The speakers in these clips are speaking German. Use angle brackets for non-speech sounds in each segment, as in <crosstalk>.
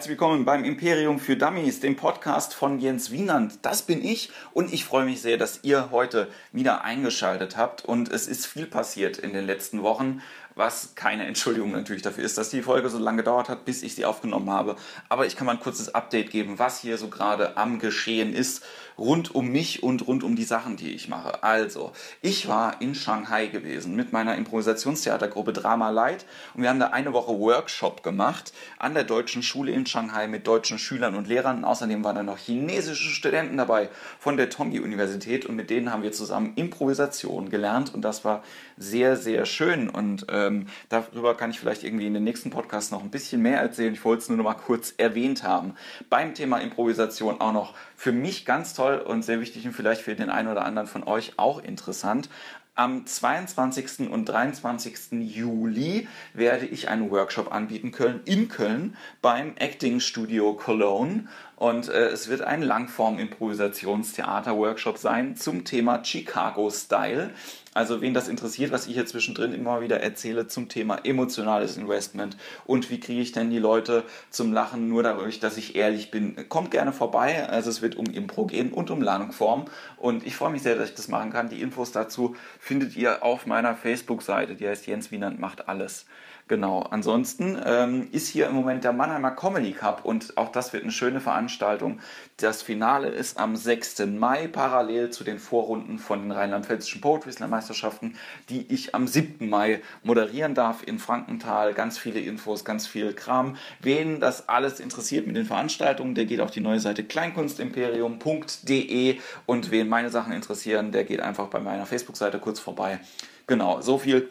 herzlich willkommen beim Imperium für Dummies, dem Podcast von Jens Wienand. Das bin ich und ich freue mich sehr, dass ihr heute wieder eingeschaltet habt. Und es ist viel passiert in den letzten Wochen was keine Entschuldigung natürlich dafür ist, dass die Folge so lange gedauert hat, bis ich sie aufgenommen habe. Aber ich kann mal ein kurzes Update geben, was hier so gerade am Geschehen ist, rund um mich und rund um die Sachen, die ich mache. Also, ich war in Shanghai gewesen mit meiner Improvisationstheatergruppe Drama Light und wir haben da eine Woche Workshop gemacht an der deutschen Schule in Shanghai mit deutschen Schülern und Lehrern. Außerdem waren da noch chinesische Studenten dabei von der Tongi-Universität und mit denen haben wir zusammen Improvisation gelernt und das war sehr, sehr schön und äh, ähm, darüber kann ich vielleicht irgendwie in den nächsten Podcast noch ein bisschen mehr erzählen. Ich wollte es nur noch mal kurz erwähnt haben. Beim Thema Improvisation auch noch für mich ganz toll und sehr wichtig und vielleicht für den einen oder anderen von euch auch interessant. Am 22. und 23. Juli werde ich einen Workshop anbieten können in Köln beim Acting Studio Cologne. Und äh, es wird ein Langform-Improvisationstheater-Workshop sein zum Thema Chicago Style. Also wen das interessiert, was ich hier zwischendrin immer wieder erzähle zum Thema emotionales Investment und wie kriege ich denn die Leute zum Lachen nur dadurch, dass ich ehrlich bin, kommt gerne vorbei. Also es wird um Impro gehen und um Lernform und ich freue mich sehr, dass ich das machen kann. Die Infos dazu findet ihr auf meiner Facebook-Seite, die heißt Jens Wienand macht alles. Genau, ansonsten ähm, ist hier im Moment der Mannheimer Comedy Cup und auch das wird eine schöne Veranstaltung. Das Finale ist am 6. Mai, parallel zu den Vorrunden von den rheinland-pfälzischen Poetry Slam Meisterschaften, die ich am 7. Mai moderieren darf in Frankenthal. Ganz viele Infos, ganz viel Kram. Wen das alles interessiert mit den Veranstaltungen, der geht auf die neue Seite kleinkunstimperium.de und wen meine Sachen interessieren, der geht einfach bei meiner Facebook-Seite kurz vorbei. Genau, so viel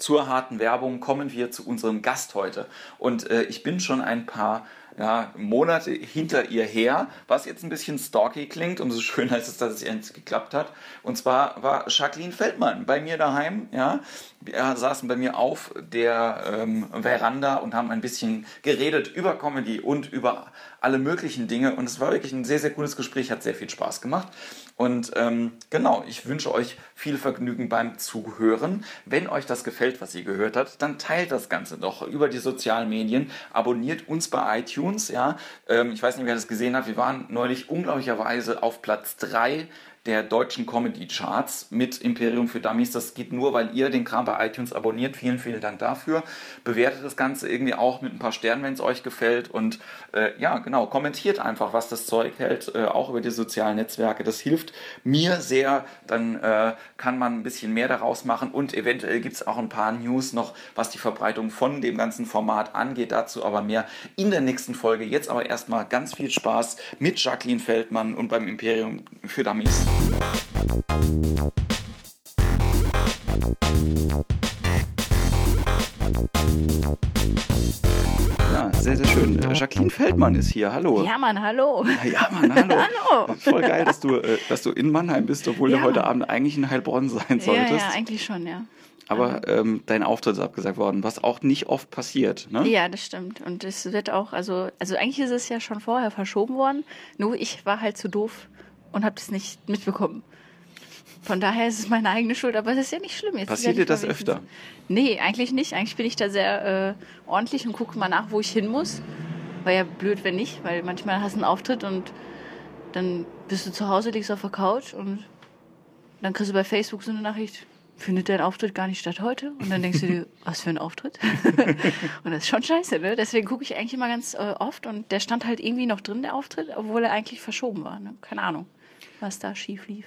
zur harten Werbung kommen wir zu unserem Gast heute. Und äh, ich bin schon ein paar ja, Monate hinter ihr her, was jetzt ein bisschen stalky klingt, umso <laughs> schöner ist es, dass es endlich geklappt hat. Und zwar war Jacqueline Feldmann bei mir daheim, ja. Wir saßen bei mir auf der ähm, Veranda und haben ein bisschen geredet über Comedy und über alle möglichen Dinge. Und es war wirklich ein sehr, sehr cooles Gespräch, hat sehr viel Spaß gemacht. Und ähm, genau, ich wünsche euch viel Vergnügen beim Zuhören. Wenn euch das gefällt, was ihr gehört habt, dann teilt das Ganze doch über die sozialen Medien. Abonniert uns bei iTunes. Ja, ähm, ich weiß nicht, wer das gesehen hat. Wir waren neulich unglaublicherweise auf Platz 3 der deutschen Comedy-Charts mit Imperium für Dummies. Das geht nur, weil ihr den Kram bei iTunes abonniert. Vielen, vielen Dank dafür. Bewertet das Ganze irgendwie auch mit ein paar Sternen, wenn es euch gefällt. Und äh, ja, genau, kommentiert einfach, was das Zeug hält, äh, auch über die sozialen Netzwerke. Das hilft mir sehr. Dann äh, kann man ein bisschen mehr daraus machen. Und eventuell gibt es auch ein paar News noch, was die Verbreitung von dem ganzen Format angeht. Dazu aber mehr in der nächsten Folge. Jetzt aber erstmal ganz viel Spaß mit Jacqueline Feldmann und beim Imperium für Dummies. Ja, sehr, sehr schön. Jacqueline Feldmann ist hier. Hallo. Ja, Mann, hallo. Ja, Mann, hallo. <laughs> hallo. Voll geil, dass du, äh, dass du in Mannheim bist, obwohl ja. du heute Abend eigentlich in Heilbronn sein solltest. Ja, ja eigentlich schon, ja. Aber ähm, dein Auftritt ist abgesagt worden, was auch nicht oft passiert. Ne? Ja, das stimmt. Und es wird auch, also, also eigentlich ist es ja schon vorher verschoben worden. Nur ich war halt zu doof, und habe das nicht mitbekommen. Von daher ist es meine eigene Schuld, aber es ist ja nicht schlimm. Jetzt Passiert dir das öfter? Nee, eigentlich nicht. Eigentlich bin ich da sehr äh, ordentlich und gucke mal nach, wo ich hin muss. War ja blöd, wenn nicht, weil manchmal hast du einen Auftritt und dann bist du zu Hause, liegst auf der Couch und dann kriegst du bei Facebook so eine Nachricht, findet dein Auftritt gar nicht statt heute? Und dann denkst du dir, <laughs> was für ein Auftritt? <laughs> und das ist schon scheiße, ne? Deswegen gucke ich eigentlich immer ganz äh, oft und der stand halt irgendwie noch drin, der Auftritt, obwohl er eigentlich verschoben war. Ne? Keine Ahnung was da schief lief.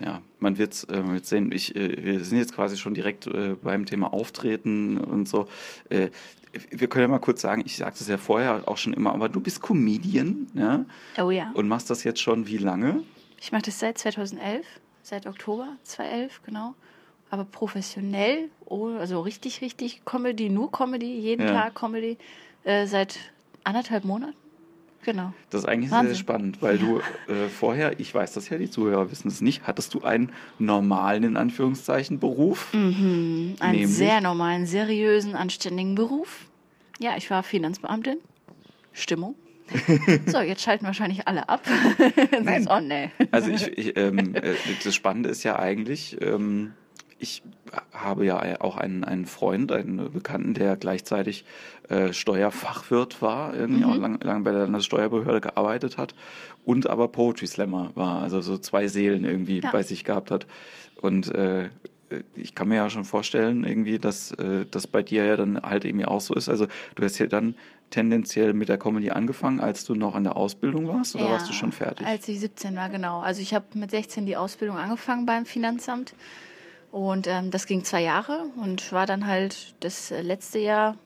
Ja, man wird es äh, sehen. Ich, äh, wir sind jetzt quasi schon direkt äh, beim Thema Auftreten und so. Äh, wir können ja mal kurz sagen, ich sagte es ja vorher auch schon immer, aber du bist Comedian, ja? Oh ja. Und machst das jetzt schon wie lange? Ich mache das seit 2011, seit Oktober 2011, genau. Aber professionell, oh, also richtig, richtig Comedy, nur Comedy, jeden ja. Tag Comedy, äh, seit anderthalb Monaten. Genau. Das ist eigentlich Wahnsinn. sehr spannend, weil du äh, vorher, ich weiß das ja, die Zuhörer wissen es nicht, hattest du einen normalen, in Anführungszeichen, Beruf? Mhm, einen sehr normalen, seriösen, anständigen Beruf. Ja, ich war Finanzbeamtin. Stimmung. <laughs> so, jetzt schalten wahrscheinlich alle ab. Nein. <laughs> oh, nee. Also ich, ich ähm, äh, das Spannende ist ja eigentlich, ähm, ich habe ja auch einen, einen Freund, einen Bekannten, der gleichzeitig äh, Steuerfachwirt war, irgendwie Mhm. auch lange lang bei der Landessteuerbehörde gearbeitet hat und aber Poetry Slammer war, also so zwei Seelen irgendwie Ja. bei sich gehabt hat. Und äh, ich kann mir ja schon vorstellen, irgendwie, dass äh, das bei dir ja dann halt irgendwie auch so ist. Also du hast ja dann tendenziell mit der Comedy angefangen, als du noch in der Ausbildung warst, oder Ja, warst du schon fertig? Als ich 17 war, genau. Also ich habe mit 16 die Ausbildung angefangen beim Finanzamt und ähm, das ging zwei Jahre und war dann halt das äh, letzte Jahr,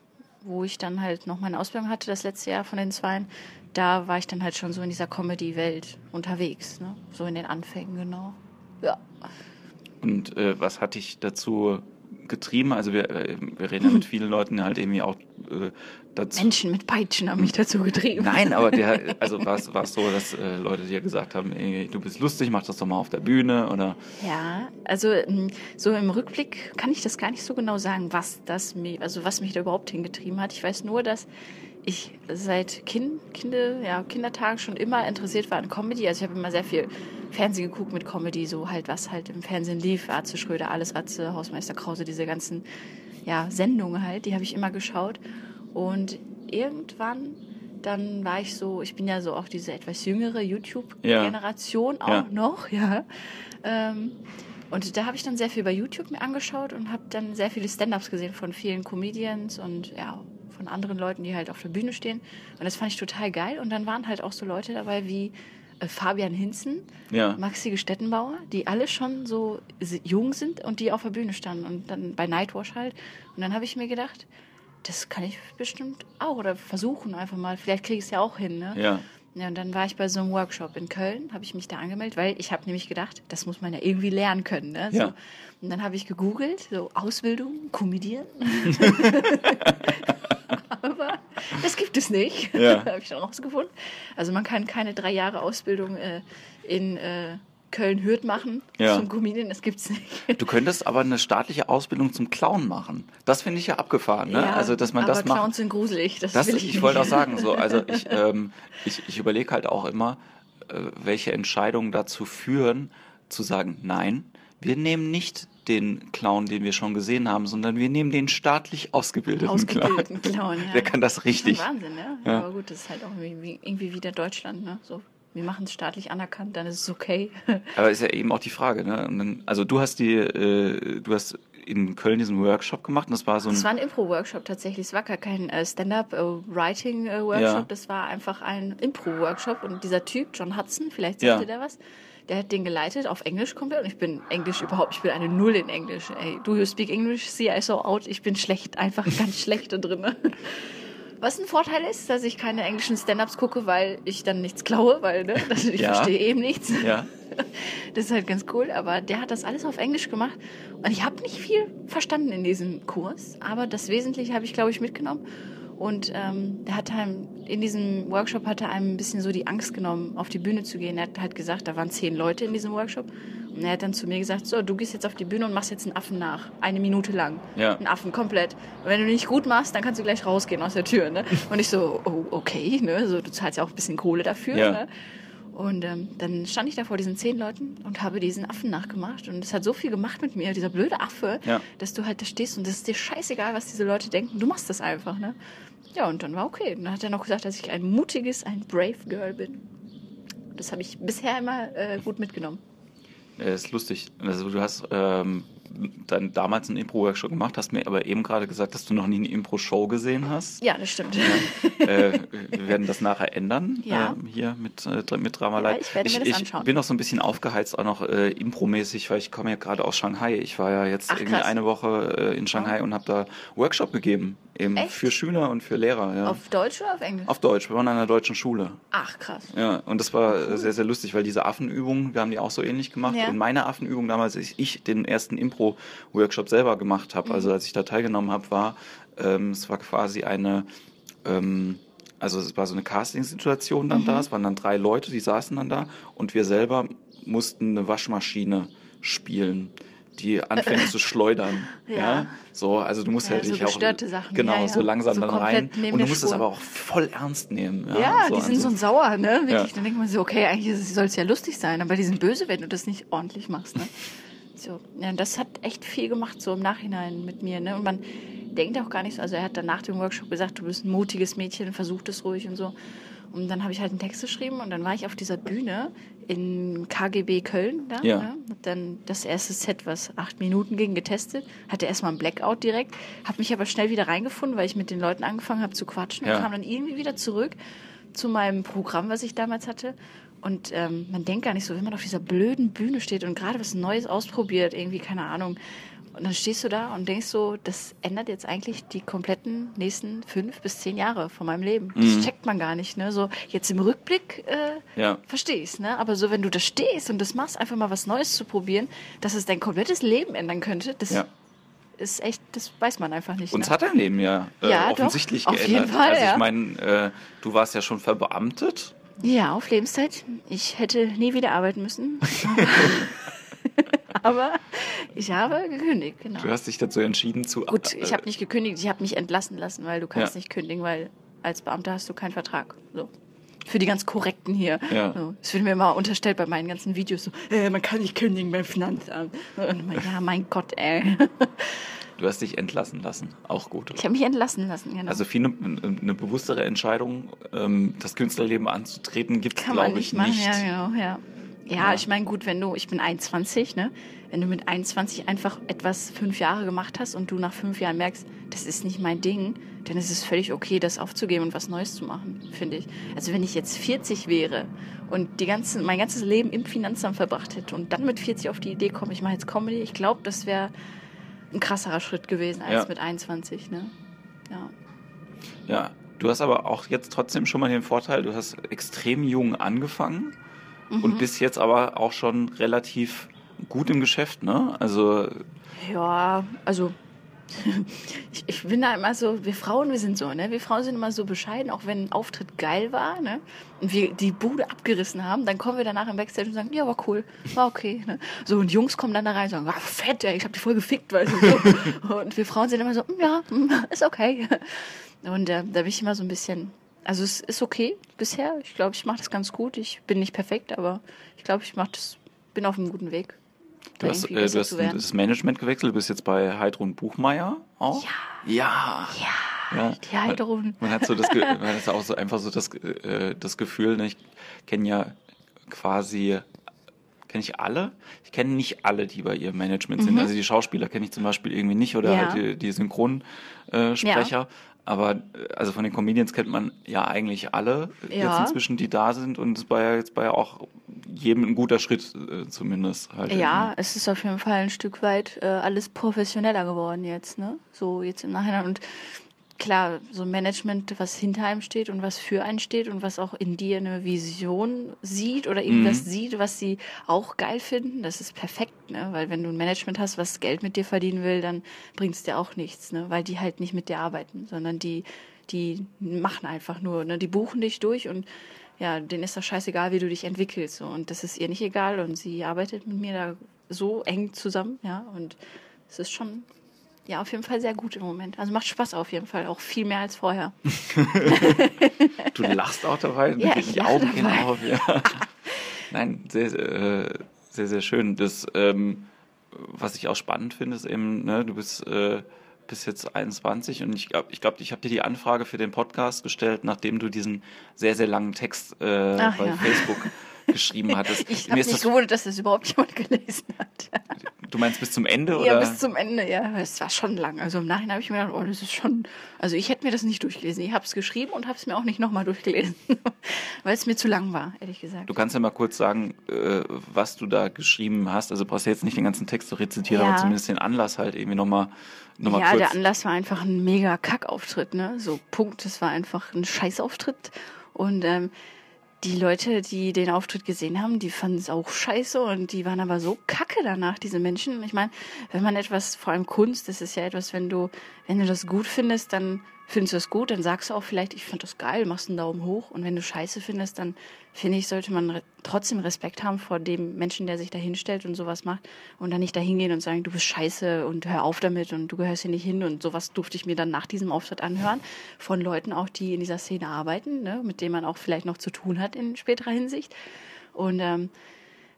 wo ich dann halt noch meine Ausbildung hatte, das letzte Jahr von den zweien, da war ich dann halt schon so in dieser Comedy-Welt unterwegs, ne? so in den Anfängen, genau. Ja. Und äh, was hat dich dazu getrieben? Also wir, äh, wir reden ja mit vielen Leuten halt irgendwie auch äh, dazu. Menschen mit Peitschen haben mich dazu getrieben. Nein, aber der, <laughs> also war es so, dass äh, Leute dir gesagt haben, ey, du bist lustig, mach das doch mal auf der Bühne oder Ja, also ähm, so im Rückblick kann ich das gar nicht so genau sagen, was das mich, also was mich da überhaupt hingetrieben hat. Ich weiß nur, dass ich seit kind, Kinder, ja, Kindertagen schon immer interessiert war an Comedy. Also ich habe immer sehr viel Fernsehen geguckt mit Comedy, so halt was halt im Fernsehen lief, Atze Schröder, alles Atze, Hausmeister Krause, diese ganzen ja, Sendungen halt, die habe ich immer geschaut. Und irgendwann dann war ich so, ich bin ja so auch diese etwas jüngere YouTube-Generation auch Ja. noch, ja. Ähm, und da habe ich dann sehr viel bei YouTube mir angeschaut und habe dann sehr viele Stand-ups gesehen von vielen Comedians und ja, von anderen Leuten, die halt auf der Bühne stehen. Und das fand ich total geil. Und dann waren halt auch so Leute dabei wie äh, Fabian Hinzen, Ja. Maxi Stettenbauer, die alle schon so jung sind und die auf der Bühne standen. Und dann bei Nightwash halt. Und dann habe ich mir gedacht, das kann ich bestimmt auch oder versuchen einfach mal. Vielleicht kriege ich es ja auch hin. Ne? ja. Ja, und dann war ich bei so einem Workshop in Köln, habe ich mich da angemeldet, weil ich habe nämlich gedacht, das muss man ja irgendwie lernen können. Ne? So. Ja. Und dann habe ich gegoogelt, so Ausbildung, Comedian. <laughs> <laughs> Aber das gibt es nicht, <laughs> Ja. <laughs> habe ich dann rausgefunden. Also man kann keine drei Jahre Ausbildung äh, in äh, Köln-Hürth machen Ja. zum Comedian, das gibt's nicht. <laughs> Du könntest aber eine staatliche Ausbildung zum Clown machen. Das finde ich ja abgefahren, ne? Ja, also dass man aber das macht. Clowns sind gruselig, das, Das, will ich, ich, wollte auch sagen, so, also ich, ähm, ich, ich überlege halt auch immer, äh, welche Entscheidungen dazu führen, zu sagen, nein, wir nehmen nicht den Clown, den wir schon gesehen haben, sondern wir nehmen den staatlich ausgebildeten, Ausgebildeten Clown. Clown, <laughs> ja. Der kann das richtig. Schon Wahnsinn, ne? Ja. Aber gut, das ist halt auch irgendwie, irgendwie wieder Deutschland, ne? So, wir machen es staatlich anerkannt, dann ist es okay. <laughs> Aber ist ja eben auch die Frage, ne? Dann, also du hast die, äh, du hast in Köln diesen Workshop gemacht und das war so ein Es war ein Impro-Workshop tatsächlich. Es war gar kein äh, Stand-up-Writing-Workshop. Ja. Das war einfach ein Impro-Workshop. Und dieser Typ, John Hudson, vielleicht Ja. sagte der was, der hat den geleitet auf Englisch komplett. Und ich bin Englisch überhaupt, ich bin eine Null in Englisch. Ey, do you speak English? See, I saw out. Ich bin schlecht, einfach <laughs> ganz schlecht da drin. Was ein Vorteil ist, dass ich keine englischen Stand-ups gucke, weil ich dann nichts klaue, weil ne, <laughs> ich Ja. verstehe eben nichts. ja, <laughs> Das ist halt ganz cool, aber der hat das alles auf Englisch gemacht und ich habe nicht viel verstanden in diesem Kurs, aber das Wesentliche habe ich, glaube ich, mitgenommen. Und ähm, der hat einem, in diesem Workshop hat er einem ein bisschen so die Angst genommen, auf die Bühne zu gehen. Er hat halt gesagt, da waren zehn Leute in diesem Workshop. Und er hat dann zu mir gesagt, so, du gehst jetzt auf die Bühne und machst jetzt einen Affen nach. Eine Minute lang. Ja. Einen Affen, komplett. Und wenn du nicht gut machst, dann kannst du gleich rausgehen aus der Tür. Ne? <laughs> Und ich so, oh, okay, ne? so, du zahlst ja auch ein bisschen Kohle dafür. Ja. Ne? Und ähm, dann stand ich da vor diesen zehn Leuten und habe diesen Affen nachgemacht. Und es hat so viel gemacht mit mir, dieser blöde Affe, Ja. dass du halt da stehst und es ist dir scheißegal, was diese Leute denken. Du machst das einfach, ne? Ja, und dann war okay. Und dann hat er noch gesagt, dass ich ein mutiges, ein brave Girl bin. Das habe ich bisher immer äh, gut mitgenommen. äh, ist lustig. Also du hast ähm, dann damals einen Impro-Workshop gemacht, hast mir aber eben gerade gesagt, dass du noch nie eine Impro-Show gesehen hast. Ja, das stimmt. <laughs> äh, wir werden das nachher ändern, Ja. äh, hier mit, äh, mit Drama Live. Ja, ich werde mir das ich anschauen. bin noch so ein bisschen aufgeheizt, auch noch äh, impromäßig, weil ich komme ja gerade aus Shanghai. Ich war ja jetzt Ach, irgendwie krass. eine Woche äh, in Shanghai und habe da Workshop gegeben, eben Echt? für Schüler und für Lehrer. Ja. Auf Deutsch oder auf Englisch? Auf Deutsch, wir waren an einer deutschen Schule. Ach, krass. Ja, und das war äh, sehr, sehr lustig, weil diese Affenübungen, wir haben die auch so ähnlich gemacht. Ja. Und meine Affenübung damals, als ich den ersten Impro-Workshop selber gemacht habe, Mhm. also als ich da teilgenommen habe, war, ähm, es war quasi eine, ähm, also es war so eine Casting-Situation dann Mhm. da, es waren dann drei Leute, die saßen dann da und wir selber mussten eine Waschmaschine spielen die anfängt zu schleudern. <laughs> Ja. Ja. So, also du musst Ja, ja, so dich auch Sachen. genau Ja, ja. so langsam So dann rein und du musst es aber auch voll ernst nehmen. Ja, Ja, so, die sind also- so sauer, ne? Wirklich. Dann denkt man so, okay, eigentlich soll es ja lustig sein, aber die sind böse, wenn du das nicht ordentlich machst, ne? <laughs> So, ja, das hat echt viel gemacht, so im Nachhinein mit mir. Ne? Und man denkt auch gar nicht so. Also er hat dann nach dem Workshop gesagt, du bist ein mutiges Mädchen, versuch das ruhig und so. Und dann habe ich halt einen Text geschrieben und dann war ich auf dieser Bühne in KGB Köln. Da, Ja. ne? Dann das erste Set, was acht Minuten ging, getestet. Hatte erstmal einen Blackout direkt. Habe mich aber schnell wieder reingefunden, weil ich mit den Leuten angefangen habe zu quatschen Ja. und kam dann irgendwie wieder zurück zu meinem Programm, was ich damals hatte. Und ähm, man denkt gar nicht so, wenn man auf dieser blöden Bühne steht und gerade was Neues ausprobiert, irgendwie, keine Ahnung. Und dann stehst du da und denkst so, das ändert jetzt eigentlich die kompletten nächsten fünf bis zehn Jahre von meinem Leben. Das checkt man gar nicht, ne? So jetzt im Rückblick äh, Ja. verstehe ich's, ne? Aber so, wenn du da stehst und das machst, einfach mal was Neues zu probieren, dass es dein komplettes Leben ändern könnte, das Ja. ist echt, das weiß man einfach nicht. Uns ne? hat dein Leben ja, äh, Ja, doch. offensichtlich Auf geändert. jeden Fall, also ich meine, äh, du warst ja schon verbeamtet. Ja, auf Lebenszeit. Ich hätte nie wieder arbeiten müssen. <laughs> <laughs> Aber ich habe gekündigt, genau. Du hast dich dazu entschieden zu. Gut, ich äh, habe nicht gekündigt, ich habe mich entlassen lassen, weil du kannst Ja. nicht kündigen, weil als Beamter hast du keinen Vertrag. So. Für die ganz korrekten hier. Ja. So. Das wird mir immer unterstellt bei meinen ganzen Videos. So, äh, man kann nicht kündigen beim Finanzamt. Und immer, ja, mein Gott, ey. <laughs> Du hast dich entlassen lassen. Auch gut. Ich habe mich entlassen lassen, genau. Also viel eine, eine bewusstere Entscheidung, ähm, das Künstlerleben anzutreten, gibt es, glaube ich, machen, nicht. ja, genau, ja. Ja, Ja. ich meine, gut, wenn du, ich bin 21, ne? Wenn du mit 21 einfach etwas fünf Jahre gemacht hast und du nach fünf Jahren merkst, das ist nicht mein Ding, dann ist es völlig okay, das aufzugeben und was Neues zu machen, finde ich. Also wenn ich jetzt 40 wäre und die ganzen, mein ganzes Leben im Finanzamt verbracht hätte und dann mit 40 auf die Idee komme, ich mache jetzt Comedy, ich glaube, das wäre ein krasserer Schritt gewesen als Ja. mit 21, ne? Ja. Ja, du hast aber auch jetzt trotzdem schon mal den Vorteil, du hast extrem jung angefangen Mhm. und bist jetzt aber auch schon relativ gut im Geschäft, ne? Also Ja, also <laughs> ich, ich bin da immer so, wir Frauen, wir sind so, ne? Wir Frauen sind immer so bescheiden, auch wenn ein Auftritt geil war, ne? Und wir die Bude abgerissen haben, dann kommen wir danach im Backstage und sagen, ja, war cool, war okay. Ne? So, und Jungs kommen dann da rein und sagen, ah, fett, ey, ich hab die voll gefickt, weißt du. So. <laughs> Und wir Frauen sind immer so, "Mm, ja, mm, ist okay. Und äh, da bin ich immer so ein bisschen, also es ist okay bisher. Ich glaube, ich mache das ganz gut. Ich bin nicht perfekt, aber ich glaube, ich mach das, bin auf einem guten Weg. du hast, äh, du hast das Management gewechselt, du bist jetzt bei Heidrun Buchmeier auch? Ja. Ja. ja. Die Heidrun. Man hat so das, <laughs> man hat auch so einfach so das, äh, das Gefühl, ne, ich kenne ja quasi, kenne ich alle? Ich kenne nicht alle, die bei ihrem Management sind. Also die Schauspieler kenne ich zum Beispiel irgendwie nicht oder Mhm. Ja. halt die, die Synchronsprecher. Äh, Sprecher. Aber äh, also von den Comedians kennt man ja eigentlich alle Ja. jetzt inzwischen, die da sind und es war ja jetzt bei auch jedem ein guter Schritt äh, zumindest halt. Ja, es ist auf jeden Fall ein Stück weit äh, alles professioneller geworden jetzt, ne? So jetzt im Nachhinein. Und klar, so ein Management, was hinter einem steht und was für einen steht und was auch in dir eine Vision sieht oder irgendwas sieht, was sie auch geil finden, das ist perfekt, ne? Weil wenn du ein Management hast, was Geld mit dir verdienen will, dann bringt es dir auch nichts, ne? Weil die halt nicht mit dir arbeiten, sondern die, die machen einfach nur, ne? Die buchen dich durch und ja, denen ist doch scheißegal, wie du dich entwickelst. So. Und das ist ihr nicht egal. Und sie arbeitet mit mir da so eng zusammen, ja. Und es ist schon, ja, auf jeden Fall sehr gut im Moment. Also macht Spaß auf jeden Fall, auch viel mehr als vorher. <laughs> Du lachst auch dabei, Ja, die ich lache Augen gehen dabei. auf. Ja. <laughs> Nein, sehr, äh, sehr, sehr schön. Das, ähm, was ich auch spannend finde, ist eben, ne, du bist, äh, bist jetzt 21 und ich glaube, ich, glaub, ich habe dir die Anfrage für den Podcast gestellt, nachdem du diesen sehr, sehr langen Text äh, Ach, bei ja. Facebook geschrieben hattest. <laughs> Ich habe mich das, gewundert, dass das überhaupt jemand gelesen hat. Du meinst bis zum Ende? Ja, oder? bis zum Ende, ja. Es war schon lang. Also im Nachhinein habe ich mir gedacht, oh, das ist schon. Also ich hätte mir das nicht durchgelesen. Ich habe es geschrieben und habe es mir auch nicht nochmal durchgelesen, <laughs> weil es mir zu lang war, ehrlich gesagt. Du kannst ja mal kurz sagen, äh, was du da geschrieben hast. Also brauchst du jetzt nicht den ganzen Text zu rezitieren, Ja. aber zumindest den Anlass halt irgendwie nochmal noch mal ja, kurz. der Anlass war einfach ein mega Kackauftritt, ne? So Punkt, es war einfach ein Scheißauftritt. Und ähm, die Leute, die den Auftritt gesehen haben, die fanden es auch scheiße und die waren aber so kacke danach, diese Menschen. Ich meine, wenn man etwas, vor allem Kunst, das ist ja etwas, wenn du, wenn du das gut findest, dann findest du es gut, dann sagst du auch vielleicht, ich fand das geil, machst einen Daumen hoch. Und wenn du scheiße findest, dann finde ich, sollte man re trotzdem Respekt haben vor dem Menschen, der sich da hinstellt und sowas macht und dann nicht da hingehen und sagen, du bist scheiße und hör auf damit und du gehörst hier nicht hin und sowas durfte ich mir dann nach diesem Auftritt anhören von Leuten auch, die in dieser Szene arbeiten, ne, mit denen man auch vielleicht noch zu tun hat in späterer Hinsicht. Und ähm,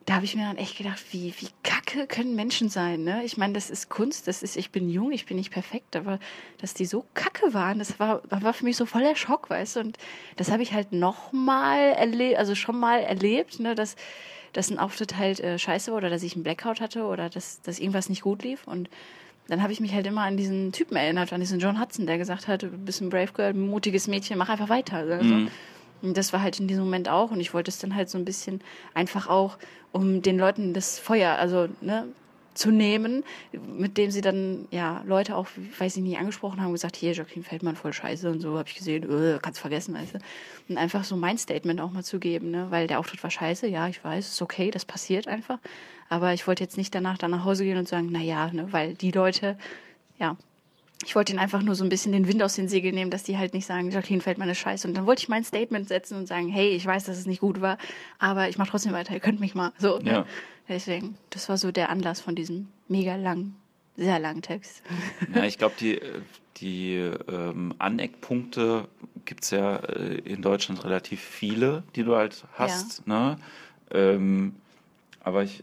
da habe ich mir dann echt gedacht, wie, wie kacke können Menschen sein, ne? Ich meine, das ist Kunst, das ist, ich bin jung, ich bin nicht perfekt, aber dass die so kacke waren, das war, war für mich so voll der Schock, weißt du? Und das habe ich halt nochmal erlebt, also schon mal erlebt, ne, dass, dass ein Auftritt halt äh, scheiße war oder dass ich einen Blackout hatte oder dass, dass irgendwas nicht gut lief und dann habe ich mich halt immer an diesen Typen erinnert, an diesen John Hudson, der gesagt hat, du bist ein Brave Girl, mutiges Mädchen, mach einfach weiter. Also, mhm. Und das war halt in diesem Moment auch. Und ich wollte es dann halt so ein bisschen einfach auch, um den Leuten das Feuer, also ne, zu nehmen, mit dem sie dann ja Leute auch, weiß ich nicht, angesprochen haben, gesagt, hier, Jacqueline Feldmann voll scheiße und so, habe ich gesehen, öh, kannst vergessen, weißt du. Und einfach so mein Statement auch mal zu geben, ne? weil der Auftritt war scheiße, ja, ich weiß, ist okay, das passiert einfach. Aber ich wollte jetzt nicht danach dann nach Hause gehen und sagen, na ja, ne, weil die Leute, ja, ich wollte ihnen einfach nur so ein bisschen den Wind aus den Segeln nehmen, dass die halt nicht sagen, Jacqueline Feldmann ist scheiße. Und dann wollte ich mein Statement setzen und sagen, hey, ich weiß, dass es nicht gut war, aber ich mache trotzdem weiter, ihr könnt mich mal. So, ne? ja. Deswegen, das war so der Anlass von diesem mega langen, sehr langen Text. Ja, ich glaube, die, die ähm, Aneckpunkte gibt es ja äh, in Deutschland relativ viele, die du halt hast. Ja. Ne? Ähm, aber ich,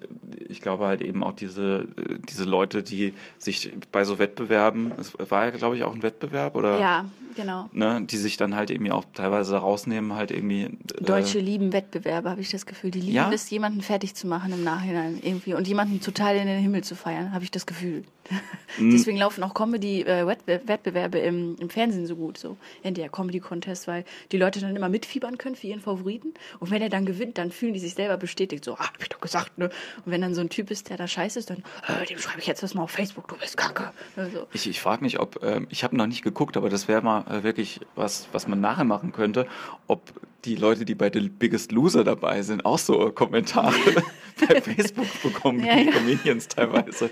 ich glaube halt eben auch diese, diese Leute, die sich bei so Wettbewerben, es war ja, glaube ich, auch ein Wettbewerb, oder? Ja, genau. Ne, die sich dann halt irgendwie auch teilweise rausnehmen, halt irgendwie. Äh, Deutsche lieben Wettbewerbe, habe ich das Gefühl. Die lieben ja? es, jemanden fertig zu machen im Nachhinein irgendwie und jemanden total in den Himmel zu feiern, habe ich das Gefühl. Mhm. <laughs> Deswegen laufen auch Comedy-Wettbewerbe äh, im, im Fernsehen so gut, so in der Comedy-Contest, weil die Leute dann immer mitfiebern können für ihren Favoriten. Und wenn er dann gewinnt, dann fühlen die sich selber bestätigt, so, ah, hab ich doch gesagt, ne? Und wenn dann so ein Typ ist, der da scheiße ist, dann, äh, dem schreibe ich jetzt das mal auf Facebook, du bist kacke. Also. Ich, ich frage mich, ob, äh, ich habe noch nicht geguckt, aber das wäre mal äh, wirklich was, was man nachher machen könnte, ob die Leute, die bei The Biggest Loser dabei sind, auch so Kommentare <laughs> bei Facebook bekommen, ja, ja. Comedians teilweise.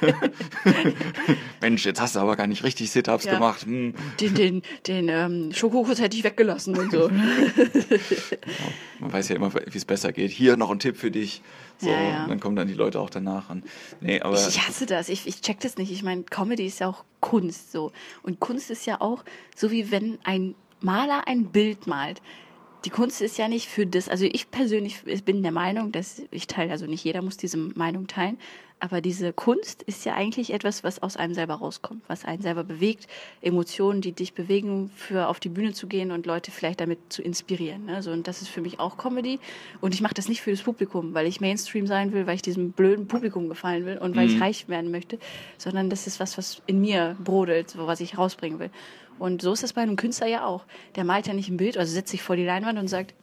<laughs> Mensch, jetzt hast du aber gar nicht richtig Sit-Ups ja. gemacht. Hm. Den, den, den ähm, Schokokuss hätte ich weggelassen und so. <laughs> Man weiß ja immer, wie es besser geht. Hier noch ein Tipp für dich. So, ja, ja. dann kommen dann die Leute auch danach an. Nee, aber ich, hasse das. Ich, ich check das nicht. Ich meine, Comedy ist ja auch Kunst so. Und Kunst ist ja auch so wie wenn ein Maler ein Bild malt die Kunst ist ja nicht für das, also ich persönlich bin der Meinung, dass ich teile, also nicht jeder muss diese Meinung teilen, aber diese Kunst ist ja eigentlich etwas, was aus einem selber rauskommt, was einen selber bewegt, Emotionen, die dich bewegen, für auf die Bühne zu gehen und Leute vielleicht damit zu inspirieren. Ne? So, und das ist für mich auch Comedy. Und ich mache das nicht für das Publikum, weil ich Mainstream sein will, weil ich diesem blöden Publikum gefallen will und weil mhm. ich reich werden möchte, sondern das ist was, was in mir brodelt, so was ich rausbringen will. Und so ist das bei einem Künstler ja auch. Der malt ja nicht ein Bild, also setzt sich vor die Leinwand und sagt,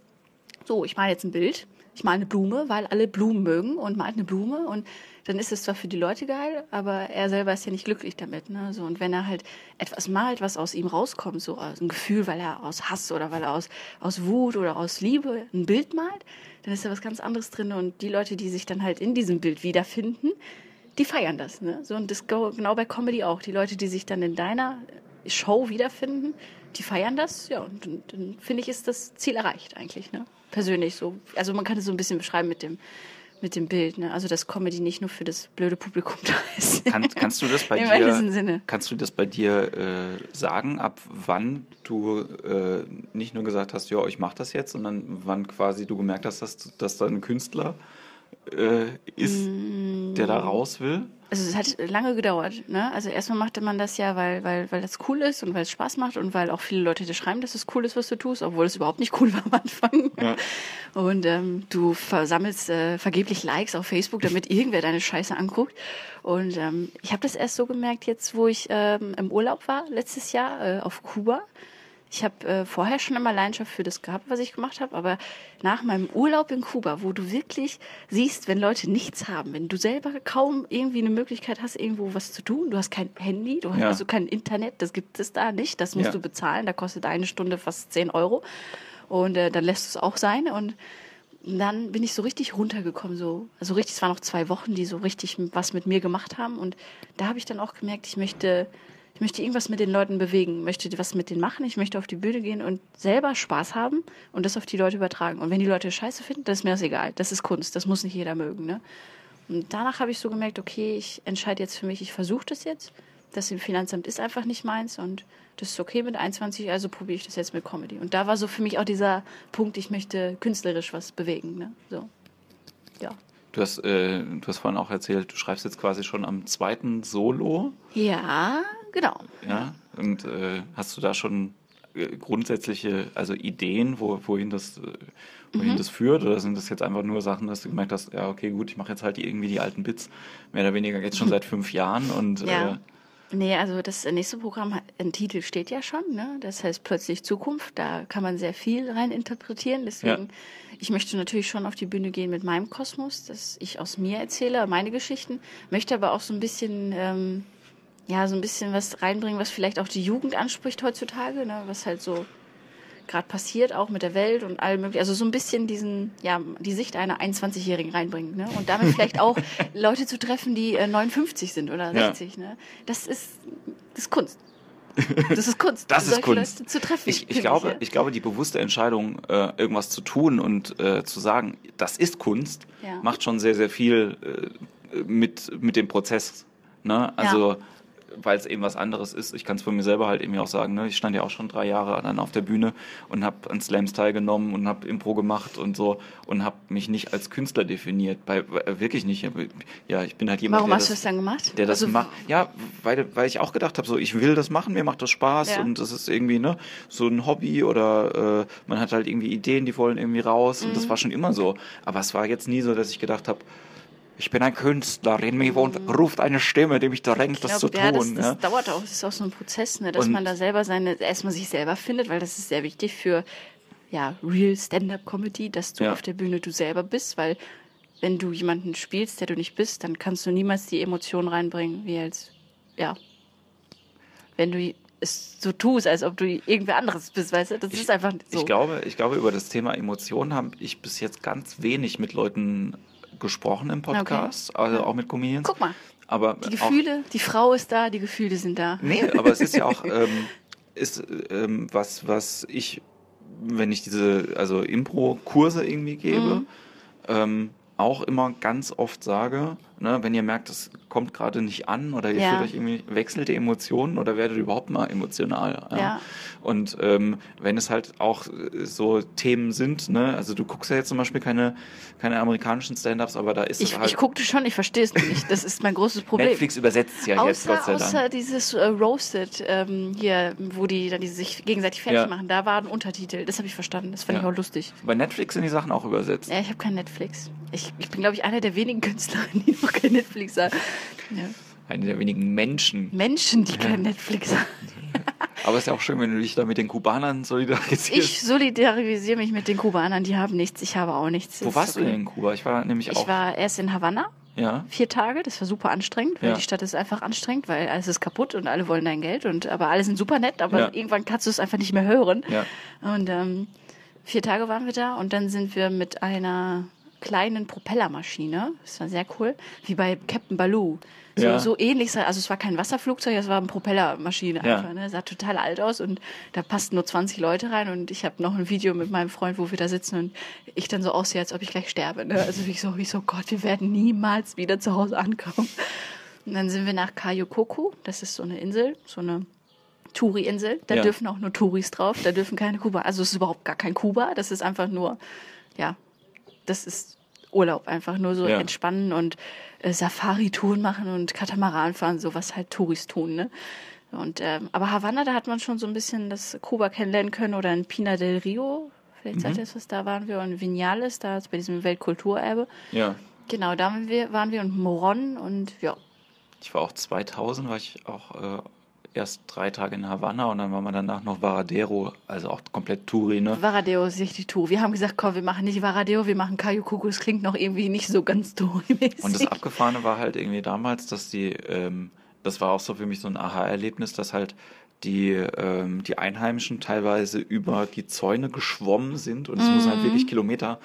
so, ich male jetzt ein Bild, ich male eine Blume, weil alle Blumen mögen und malt eine Blume und dann ist es zwar für die Leute geil, aber er selber ist ja nicht glücklich damit. Ne? So, und wenn er halt etwas malt, was aus ihm rauskommt, so ein Gefühl, weil er aus Hass oder weil er aus, aus Wut oder aus Liebe ein Bild malt, dann ist da was ganz anderes drin. Und die Leute, die sich dann halt in diesem Bild wiederfinden, die feiern das. Ne? So, und das genau bei Comedy auch. Die Leute, die sich dann in deiner Show wiederfinden, die feiern das, ja, und dann, dann finde ich, ist das Ziel erreicht eigentlich, ne? Persönlich so. Also man kann es so ein bisschen beschreiben mit dem, mit dem Bild, ne? Also dass Comedy nicht nur für das blöde Publikum <laughs> da ist. Kann, kannst du das bei <laughs> dir? Kannst du das bei dir äh, sagen, ab wann du äh, nicht nur gesagt hast, ja, ich mache das jetzt, sondern wann quasi du gemerkt hast, dass, dass da ein Künstler äh, ist, mm. der da raus will? Also es hat lange gedauert. Ne? Also erstmal machte man das ja, weil, weil, weil das cool ist und weil es Spaß macht und weil auch viele Leute dir schreiben, dass es cool ist, was du tust, obwohl es überhaupt nicht cool war am Anfang. Ja. Und ähm, du versammelst äh, vergeblich Likes auf Facebook, damit irgendwer deine Scheiße anguckt. Und ähm, ich habe das erst so gemerkt, jetzt wo ich ähm, im Urlaub war, letztes Jahr äh, auf Kuba. Ich habe äh, vorher schon immer Leidenschaft für das gehabt, was ich gemacht habe, aber nach meinem Urlaub in Kuba, wo du wirklich siehst, wenn Leute nichts haben, wenn du selber kaum irgendwie eine Möglichkeit hast, irgendwo was zu tun, du hast kein Handy, du hast ja. also kein Internet, das gibt es da nicht, das musst ja. du bezahlen, da kostet eine Stunde fast 10 Euro und äh, dann lässt du es auch sein und dann bin ich so richtig runtergekommen, so, also richtig, es waren noch zwei Wochen, die so richtig was mit mir gemacht haben und da habe ich dann auch gemerkt, ich möchte ich möchte irgendwas mit den Leuten bewegen, möchte was mit denen machen, ich möchte auf die Bühne gehen und selber Spaß haben und das auf die Leute übertragen. Und wenn die Leute Scheiße finden, das ist mir das egal. Das ist Kunst, das muss nicht jeder mögen. Ne? Und danach habe ich so gemerkt, okay, ich entscheide jetzt für mich, ich versuche das jetzt. Das im Finanzamt ist einfach nicht meins und das ist okay mit 21, also probiere ich das jetzt mit Comedy. Und da war so für mich auch dieser Punkt, ich möchte künstlerisch was bewegen. Ne? So. Ja. Du hast, äh, du hast vorhin auch erzählt, du schreibst jetzt quasi schon am zweiten Solo. Ja, genau. Ja. Und äh, hast du da schon äh, grundsätzliche, also Ideen, wo, wohin das, äh, wohin Mhm. das führt? Oder sind das jetzt einfach nur Sachen, dass du gemerkt hast, ja, okay, gut, ich mache jetzt halt die, irgendwie die alten Bits, mehr oder weniger jetzt schon <laughs> seit fünf Jahren und Ja. äh, Nee, also das nächste Programm, ein Titel steht ja schon, ne? das heißt plötzlich Zukunft, da kann man sehr viel rein interpretieren. Deswegen, ich möchte natürlich schon auf die Bühne gehen mit meinem Kosmos, dass ich aus mir erzähle, meine Geschichten, möchte aber auch so ein bisschen, ähm, ja, so ein bisschen was reinbringen, was vielleicht auch die Jugend anspricht heutzutage, ne? was halt so gerade passiert, auch mit der Welt und allem möglichen. Also so ein bisschen diesen, ja, die Sicht einer 21-Jährigen reinbringen. Ne? Und damit vielleicht auch <laughs> Leute zu treffen, die äh, 59 sind oder Ja. 60. Ne? Das ist, das ist Kunst. Das ist Kunst. <laughs> Das ist Kunst. Leute zu treffen. Ich, ich, glaube, ja. ich glaube, die bewusste Entscheidung, äh, irgendwas zu tun und äh, zu sagen, das ist Kunst, Ja. macht schon sehr, sehr viel äh, mit, mit dem Prozess. Ne? Also, weil es eben was anderes ist. Ich kann es von mir selber halt eben auch sagen. Ne? Ich stand ja auch schon drei Jahre dann auf der Bühne und habe an Slams teilgenommen und habe Impro gemacht und so und habe mich nicht als Künstler definiert. Bei, äh, wirklich nicht. Ja, ich bin halt jemand, Warum der hast du das, das dann gemacht? der das Also, macht. Ja, weil, weil ich auch gedacht habe, so ich will das machen, mir macht das Spaß Ja. und das ist irgendwie ne so ein Hobby oder äh, man hat halt irgendwie Ideen, die wollen irgendwie raus und Mhm. das war schon immer so. Aber es war jetzt nie so, dass ich gedacht habe, ich bin ein Künstler, in mir wohnt, ruft eine Stimme, die mich drängt, das Ich zu ja, das, tun. das ja. dauert auch. Das ist auch so ein Prozess, ne, dass Und- man da selber seine, erstmal sich selber findet, weil das ist sehr wichtig für ja, Real Stand-Up-Comedy, dass du Ja. auf der Bühne du selber bist, weil wenn du jemanden spielst, der du nicht bist, dann kannst du niemals die Emotionen reinbringen, wie als, ja, wenn du es so tust, als ob du irgendwer anderes bist, weißt du? Das ist einfach so. Ich glaube, ich glaube, über das Thema Emotionen habe ich bis jetzt ganz wenig mit Leuten gesprochen im Podcast, also auch mit Comedians. Guck mal, Aber die auch, Gefühle, die Frau ist da, die Gefühle sind da. Nee, aber es ist ja auch <laughs> ähm, ist, ähm, was, was ich, wenn ich diese, also Impro-Kurse irgendwie gebe, Mhm. ähm, auch immer ganz oft sage, ne, wenn ihr merkt, es kommt gerade nicht an oder ihr Ja. fühlt euch irgendwie, wechselt die Emotionen oder werdet überhaupt mal emotional. Ja. Und ähm, wenn es halt auch äh, so Themen sind, ne, also du guckst ja jetzt zum Beispiel keine, keine amerikanischen Stand-Ups, aber da ist Ich, es halt. ich guckte schon, ich verstehe es nicht. Das ist mein großes Problem. Netflix übersetzt es ja jetzt, Gott Außer, sei Dank. außer dieses äh, Roasted ähm, hier, wo die dann die sich gegenseitig fertig Ja. machen, da war ein Untertitel. Das habe ich verstanden. Das fand Ja. ich auch lustig. Bei Netflix sind die Sachen auch übersetzt. Ja, ich habe kein Netflix. Ich, ich bin, glaube ich, einer der wenigen Künstler, die noch <laughs> kein Netflix haben. Ja. Eine der wenigen Menschen. Menschen, die kein Netflix haben. <laughs> Aber es ist ja auch schön, wenn du dich da mit den Kubanern solidarisierst. Ich solidarisiere mich mit den Kubanern, die haben nichts, ich habe auch nichts. Wo warst ist du denn okay. in Kuba? Ich war nämlich auch. Ich war erst in Havanna, ja. vier Tage, das war super anstrengend, weil Ja. die Stadt ist einfach anstrengend, weil alles ist kaputt und alle wollen dein Geld und aber alle sind super nett, aber Ja. irgendwann kannst du es einfach nicht mehr hören. Ja. Und ähm, vier Tage waren wir da und dann sind wir mit einer kleinen Propellermaschine, das war sehr cool, wie bei Captain Baloo. So, Ja. so ähnlich, also es war kein Wasserflugzeug, es war eine Propellermaschine Ja. einfach. Ne? Sah total alt aus und da passten nur 20 Leute rein und ich habe noch ein Video mit meinem Freund, wo wir da sitzen und ich dann so aussehe, als ob ich gleich sterbe. Ne? Also ich so, ich so, Gott, wir werden niemals wieder zu Hause ankommen. Und dann sind wir nach Kayokoko, das ist so eine Insel, so eine Touri-Insel. Da Ja. dürfen auch nur Touris drauf, da dürfen keine Kuba. Also es ist überhaupt gar kein Kuba, das ist einfach nur, ja, das ist Urlaub, einfach nur so Ja. entspannen und äh, Safari-Touren machen und Katamaran fahren, so was halt Touris tun, ne? Und, ähm, aber Havanna, da hat man schon so ein bisschen das Kuba kennenlernen können oder in Pina del Rio, vielleicht Mhm. sagt ihr es was, da waren wir und Vinales, da ist bei diesem Weltkulturerbe. Ja. Genau, da waren wir, waren wir und Moron und ja, Ich war auch 2000, war ich auch äh, erst drei Tage in Havanna und dann waren wir danach noch Varadero, also auch komplett Touri, ne? Varadeo ist nicht die Tour. Wir haben gesagt, komm, wir machen nicht Varadeo, wir machen Kayukuku. Das klingt noch irgendwie nicht so ganz Touri-mäßig. Und das Abgefahrene war halt irgendwie damals, dass die, ähm, das war auch so für mich so ein Aha-Erlebnis, dass halt die, ähm, die Einheimischen teilweise über die Zäune geschwommen sind und es muss Mhm. halt wirklich Kilometer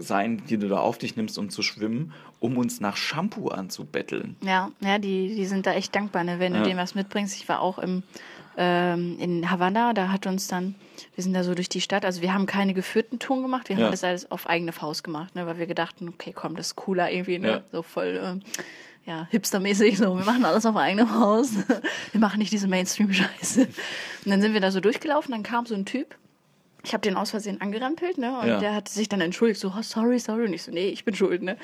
sein, die du da auf dich nimmst, um zu schwimmen, um uns nach Shampoo anzubetteln. Ja, ja die, die sind da echt dankbar, ne, wenn Ja. du denen was mitbringst. Ich war auch im, ähm, in Havanna, da hat uns dann, wir sind da so durch die Stadt, also wir haben keine geführten Touren gemacht, wir Ja. haben das alles auf eigene Faust gemacht, ne, weil wir gedachten, okay, komm, das ist cooler irgendwie, ne, Ja. so voll, ähm, ja, hipstermäßig, so, wir machen alles auf eigene Faust, <laughs> wir machen nicht diese Mainstream-Scheiße. Und dann sind wir da so durchgelaufen, dann kam so ein Typ, ich habe den aus Versehen angerempelt, ne? Und Ja. der hat sich dann entschuldigt, so, oh, sorry, sorry. Und ich so, nee, ich bin schuld, ne?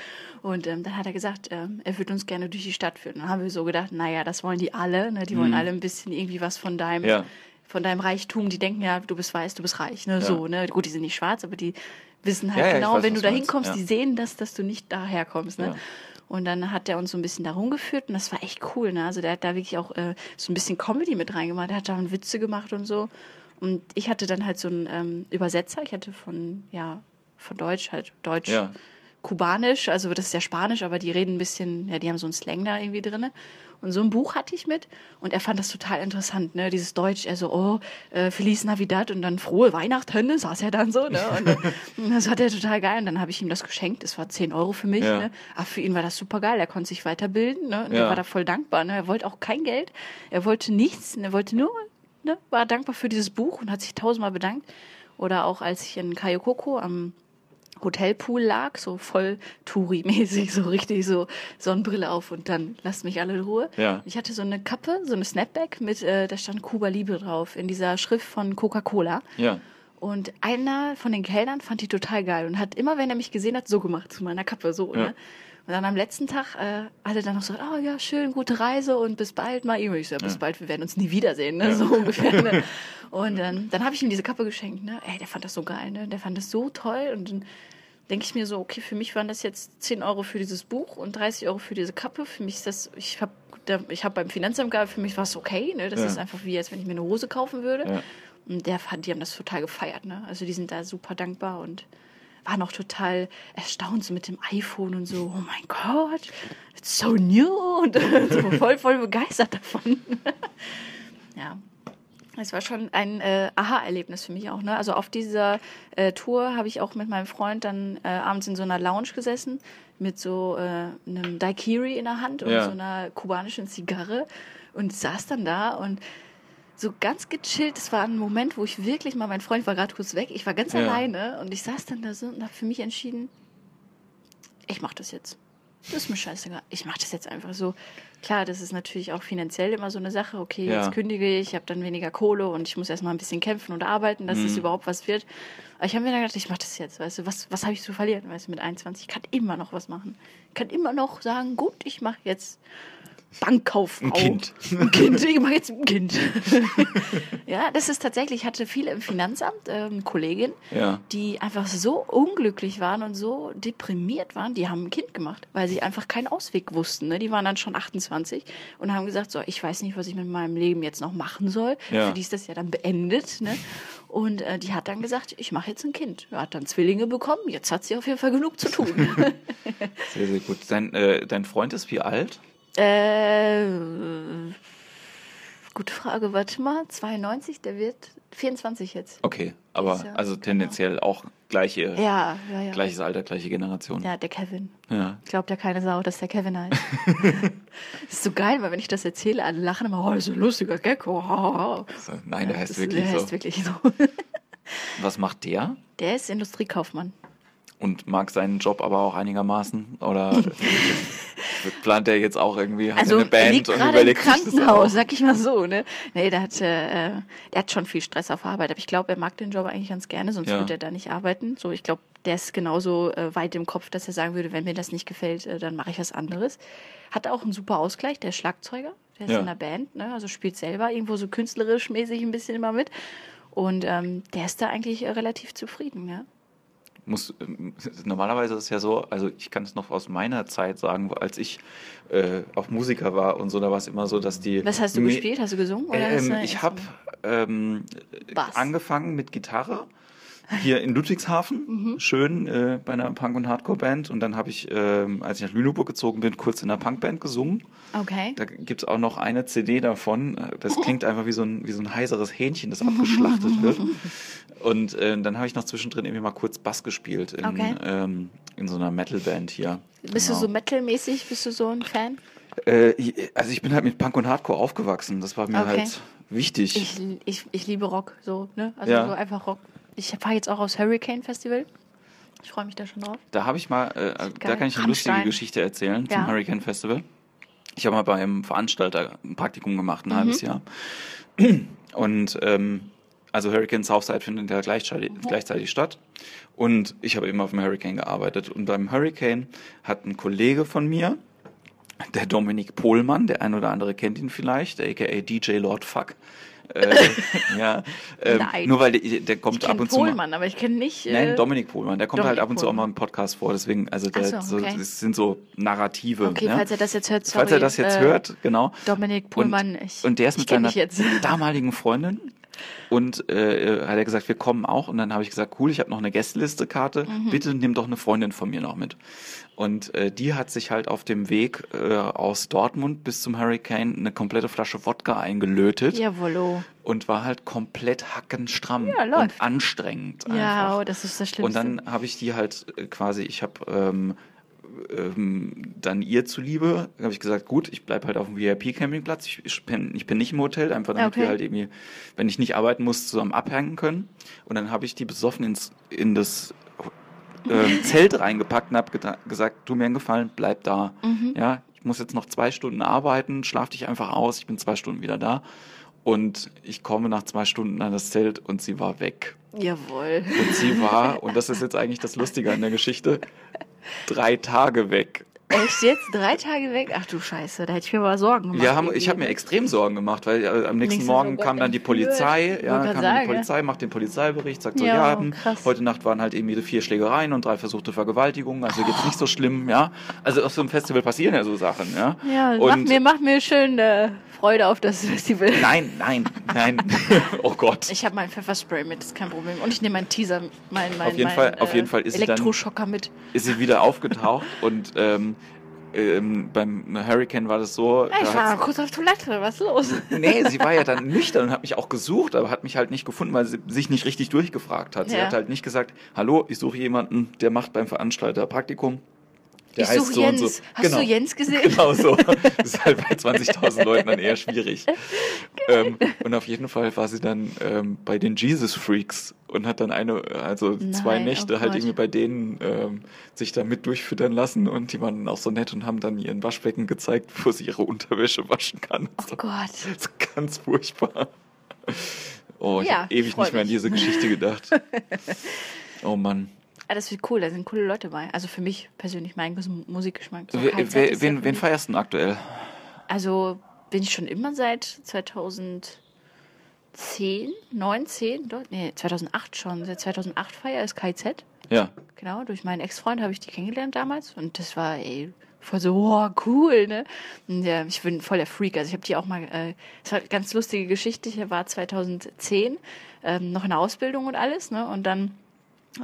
Und ähm, dann hat er gesagt, ähm, er würde uns gerne durch die Stadt führen. Dann haben wir so gedacht, naja, das wollen die alle, ne? Die wollen alle ein bisschen irgendwie was von deinem, Mhm. Ja. von deinem Reichtum. Die denken ja, du bist weiß, du bist reich, ne? So, ne? Gut, die sind nicht schwarz, aber die wissen halt Ja, ja, genau, weiß, wenn du da hinkommst, ja. die sehen das, dass du nicht daher kommst, ne? Ja. Und dann hat er uns so ein bisschen da rumgeführt und das war echt cool. Ne? Also der hat da wirklich auch äh, so ein bisschen Comedy mit reingemacht. Der hat da Witze gemacht und so. Und ich hatte dann halt so einen ähm, Übersetzer. Ich hatte von, ja, von Deutsch halt Deutsch. Ja. Kubanisch, also das ist ja Spanisch, aber die reden ein bisschen, ja, die haben so einen Slang da irgendwie drin. Und so ein Buch hatte ich mit und er fand das total interessant, ne? Dieses Deutsch, er so, oh, äh, Feliz Navidad und dann frohe Weihnachten, <laughs> saß er dann so, ne? Und, äh, <laughs> das hat er total geil. Und dann habe ich ihm das geschenkt. Das war 10 Euro für mich, Ja. ne? Aber für ihn war das super geil. Er konnte sich weiterbilden, ne? Und Ja. er war da voll dankbar, ne? Er wollte auch kein Geld. Er wollte nichts. Er wollte nur, ne? War dankbar für dieses Buch und hat sich tausendmal bedankt. Oder auch als ich in Kayokoko am Hotelpool lag, so voll Touri-mäßig, <laughs> so richtig so Sonnenbrille auf und dann lasst mich alle in Ruhe. Ja. Ich hatte so eine Kappe, so eine Snapback mit, äh, da stand Cuba Libre drauf, in dieser Schrift von Coca-Cola. Ja. Und einer von den Kellnern fand die total geil und hat immer, wenn er mich gesehen hat, so gemacht zu meiner Kappe, so. Ja. Ne? Und dann am letzten Tag äh, hat er dann noch so, oh ja, schön, gute Reise und bis bald mal. Ich so, ja, bis Ja. bald, wir werden uns nie wiedersehen, ne? so ungefähr. Ne? <laughs> Und ähm, dann habe ich ihm diese Kappe geschenkt. Ne? Ey, der fand das so geil, ne? der fand das so toll. Und dann denke ich mir so, okay, für mich waren das jetzt 10 Euro für dieses Buch und 30 Euro für diese Kappe. Für mich ist das, ich habe ich hab beim Finanzamt gearbeitet, für mich war es okay. Ne? Das Ja. ist einfach wie, als wenn ich mir eine Hose kaufen würde. Ja. Und der, die haben das total gefeiert. Ne? Also die sind da super dankbar und waren auch total erstaunt so mit dem iPhone und so, oh mein Gott, it's so new und <laughs> so voll, voll begeistert davon. <laughs> ja. Es war schon ein äh, Aha-Erlebnis für mich auch. Ne? Also auf dieser äh, Tour habe ich auch mit meinem Freund dann äh, abends in so einer Lounge gesessen mit so äh, einem Daiquiri in der Hand und Ja. so einer kubanischen Zigarre und saß dann da und so ganz gechillt. Das war ein Moment, wo ich wirklich mal, mein Freund war gerade kurz weg, ich war ganz Ja. alleine und ich saß dann da so und habe für mich entschieden, ich mache das jetzt. Das ist mir scheißegal. Ich mache das jetzt einfach so. Klar, das ist natürlich auch finanziell immer so eine Sache. Okay, Ja. jetzt kündige ich, ich habe dann weniger Kohle und ich muss erstmal ein bisschen kämpfen und arbeiten, dass es Mhm. überhaupt was wird. Aber ich habe mir dann gedacht, ich mache das jetzt. Weißt du, was, was habe ich zu verlieren? Weißt du, mit 21, ich kann immer noch was machen. Ich kann immer noch sagen, gut, ich mache jetzt Bankkauffrau. Ein Kind. Ein Kind, ich mache jetzt ein Kind. <laughs> ja, das ist tatsächlich, ich hatte viele im Finanzamt, ähm, Kollegin, Ja. die einfach so unglücklich waren und so deprimiert waren, die haben ein Kind gemacht, weil sie einfach keinen Ausweg wussten. Ne? Die waren dann schon 28 und haben gesagt, so, ich weiß nicht, was ich mit meinem Leben jetzt noch machen soll. Ja. Für die ist das ja dann beendet. Ne? Und äh, die hat dann gesagt, ich mache jetzt ein Kind. Ja, hat dann Zwillinge bekommen, jetzt hat sie auf jeden Fall genug zu tun. <laughs> Sehr, sehr gut. Dein, äh, dein Freund ist wie alt? Äh, gute Frage, warte mal, 92, der wird 24 jetzt. Okay, aber ja- also tendenziell auch gleiche, Ja, ja, ja. gleiches Alter, gleiche Generation. Ja, der Kevin. Ja. Ich glaube, der keine Sau, dass der Kevin heißt. das <laughs> ist so geil, weil wenn ich das erzähle, alle lachen immer, oh, das ist ein lustiger Gecko. Oh, Nein, der heißt Das- wirklich der so. heißt wirklich so. Was macht der? Der ist Industriekaufmann. Und mag seinen Job aber auch einigermaßen? Oder <laughs> plant er jetzt auch irgendwie hat er Also eine er Band und im überlegt sich das Krankenhaus, sag ich mal so. Ne? Nee, der hat, äh, der hat schon viel Stress auf Arbeit, aber ich glaube, er mag den Job eigentlich ganz gerne, sonst Ja. würde er da nicht arbeiten. So, ich glaube, der ist genauso äh, weit im Kopf, dass er sagen würde, wenn mir das nicht gefällt, äh, dann mache ich was anderes. Hat auch einen super Ausgleich, der ist Schlagzeuger, der ist Ja. in einer Band, ne? also spielt selber irgendwo so künstlerisch mäßig ein bisschen immer mit. Und ähm, der ist da eigentlich äh, relativ zufrieden, ja. Muss, ähm, normalerweise ist es ja so, also ich kann es noch aus meiner Zeit sagen, als ich äh, auch Musiker war und so, da war es immer so, dass die. Was hast du gespielt? Hast du gesungen? Oder Ähm, ich habe ähm, angefangen mit Gitarre hier in Ludwigshafen, Mhm. schön äh, bei einer Punk- und Hardcore-Band. Und dann habe ich, ähm, als ich nach Lüneburg gezogen bin, kurz in einer Punkband gesungen. Okay. Da gibt es auch noch eine CD davon. Das klingt einfach wie so ein, wie so ein heiseres Hähnchen, das abgeschlachtet wird. <laughs> Und äh, dann habe ich noch zwischendrin irgendwie mal kurz Bass gespielt in, Okay. ähm, in so einer Metal-Band hier. Bist Genau. du so metalmäßig? Bist du so ein Fan? Äh, also ich bin halt mit Punk und Hardcore aufgewachsen. Das war mir Okay. halt wichtig. Ich, ich, ich liebe Rock, so, ne? Also Ja. so einfach Rock. Ich fahre jetzt auch aufs Hurricane Festival. Ich freue mich da schon drauf. Da habe ich mal, äh, da kann ich eine lustige Rammstein. Geschichte erzählen Ja. zum Hurricane Festival. Ich habe mal beim Veranstalter ein Praktikum gemacht, ein halbes Jahr. <clears throat> Und ähm, Also Hurricane Southside findet ja gleichzeitig, gleichzeitig statt. Und ich habe eben auf dem Hurricane gearbeitet. Und beim Hurricane hat ein Kollege von mir, der Dominik Pohlmann, der ein oder andere kennt ihn vielleicht, aka DJ Lord Fuck. Äh, ja, <laughs> Nein. nur weil der, der kommt ab und zu mal. Pohlmann, aber ich kenne nicht. Äh, Nein, Dominik Pohlmann, der kommt Dominik halt ab und zu auch mal Pohlmann. im Podcast vor, deswegen, also der, so, so, okay. das sind so Narrative. Okay, ne? falls er das jetzt hört, sorry. Falls er das jetzt äh, hört, genau. Dominik Pohlmann, und, ich, und der ist mit seiner <laughs> damaligen Freundin und äh, hat er gesagt, wir kommen auch. Und dann habe ich gesagt, cool, ich habe noch eine Gästeliste-Karte. Mhm. Bitte nimm doch eine Freundin von mir noch mit. Und äh, die hat sich halt auf dem Weg äh, aus Dortmund bis zum Hurricane eine komplette Flasche Wodka eingelötet Jawollo. und war halt komplett hackenstramm Ja, läuft. und anstrengend. Ja, einfach. oh, das ist das Und Schlimmste. dann habe ich die halt äh, quasi, ich habe ähm, ähm, dann ihr zuliebe, habe ich gesagt, gut, ich bleib halt auf dem VIP-Campingplatz. Ich, ich, bin, ich bin nicht im Hotel, einfach damit Okay. wir halt irgendwie, wenn ich nicht arbeiten muss, zusammen abhängen können. Und dann habe ich die besoffen ins, in das ähm, <laughs> Zelt reingepackt und habe gesagt, tu mir einen Gefallen, bleib da. Mhm. Ja, ich muss jetzt noch zwei Stunden arbeiten, schlaf dich einfach aus, ich bin zwei Stunden wieder da. Und ich komme nach zwei Stunden an das Zelt und sie war weg. Jawohl. Und sie war, und das ist jetzt <laughs> eigentlich das Lustige an der Geschichte, drei Tage weg. Echt jetzt? Drei Tage weg? Ach du Scheiße, da hätte ich mir mal Sorgen gemacht. Wir haben, ich habe mir extrem Sorgen gemacht, weil äh, am nächsten Nächsten Morgen Morgen kam dann die. Polizei, ja, kam sagen, die Polizei, macht den Polizeibericht, sagt so, Ja, ja, hm, krass. heute Nacht waren halt irgendwie vier Schlägereien und drei versuchte Vergewaltigungen, also jetzt nicht so schlimm, ja. Also auf so einem Festival passieren ja so Sachen, ja. Ja, mach und mir, mach mir schön äh, Freude auf das Festival. nein, nein, nein. <laughs> oh Gott. Ich habe mein Pfefferspray mit, ist kein Problem. Und ich nehme meinen Teaser, mein, mein, Auf jeden mein, Fall- auf jeden Fall ist sie dann- Elektroschocker mit. Ist sie wieder aufgetaucht <laughs> und ähm, ähm, beim Hurricane war das so. Ja, ich da war kurz auf Toilette, was ist los? Nee, sie war ja dann <laughs> nüchtern und hat mich auch gesucht, aber hat mich halt nicht gefunden, weil sie sich nicht richtig durchgefragt hat. Sie Ja. hat halt nicht gesagt, hallo, ich suche jemanden, der macht beim Veranstalter Praktikum. Der ich heißt so Jens. und so. Hast genau. du Jens gesehen? <laughs> Genau so. Das ist halt bei 20.000 Leuten dann eher schwierig. Ähm, und auf jeden Fall war sie dann ähm, bei den Jesus Freaks und hat dann eine, also zwei Nein, Nächte oh halt Gott. irgendwie bei denen ähm, sich da mit durchfüttern lassen und die waren dann auch so nett und haben dann ihren Waschbecken gezeigt, wo sie ihre Unterwäsche waschen kann. Oh Gott. Das ist ganz furchtbar. Oh, ich Ja, habe ewig nicht mehr an diese Geschichte gedacht. <laughs> Oh Mann. Ah, das wird cool, da sind coole Leute bei. Also für mich persönlich, mein Musikgeschmack. So ist ja wen, wen feierst du denn aktuell? Also bin ich schon immer seit 2010, 9, 10, dort? Nee, 2008 schon. Seit 2008 feier ist KZ. Ja. Genau, durch meinen Ex-Freund habe ich die kennengelernt damals und das war ey, voll so, wow, cool, ne? Und, ja, ich bin voll der Freak. Also ich habe die auch mal, äh, das war eine ganz lustige Geschichte. Ich war 2010 ähm, noch in der Ausbildung und alles, ne? Und dann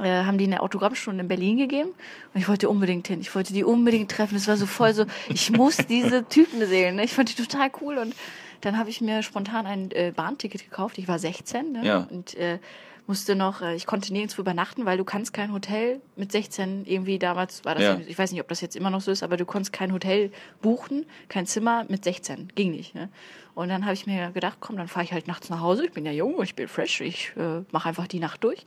äh, haben die eine Autogrammstunde in Berlin gegeben und ich wollte unbedingt hin. Ich wollte die unbedingt treffen. Es war so voll so, ich muss diese <laughs> Typen sehen. Ne? Ich fand die total cool und dann habe ich mir spontan ein äh, Bahnticket gekauft. Ich war 16 ne? Ja. und äh, musste noch, äh, ich konnte nirgendwo übernachten, weil du kannst kein Hotel mit 16 irgendwie damals war das, Ja. ich weiß nicht, ob das jetzt immer noch so ist, aber du konntest kein Hotel buchen, kein Zimmer mit 16, ging nicht. Ne? Und dann habe ich mir gedacht, komm, dann fahre ich halt nachts nach Hause. Ich bin ja jung, ich bin fresh, ich äh, mache einfach die Nacht durch.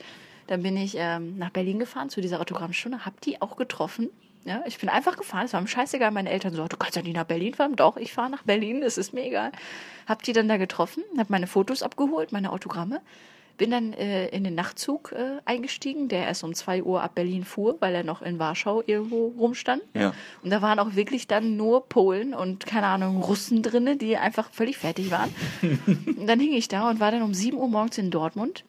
Dann bin ich ähm, nach Berlin gefahren zu dieser Autogrammstunde, hab die auch getroffen. Ja, ich bin einfach gefahren, es war mir scheißegal. Meine Eltern so, du kannst ja nicht nach Berlin fahren. Doch, ich fahre nach Berlin, das ist mir egal. Hab die dann da getroffen, hab meine Fotos abgeholt, meine Autogramme. Bin dann äh, in den Nachtzug äh, eingestiegen, der erst um 2 Uhr ab Berlin fuhr, weil er noch in Warschau irgendwo rumstand. Ja. Und da waren auch wirklich dann nur Polen und, keine Ahnung, Russen drinne, die einfach völlig fertig waren. <laughs> und dann hing ich da und war dann um 7 Uhr morgens in Dortmund.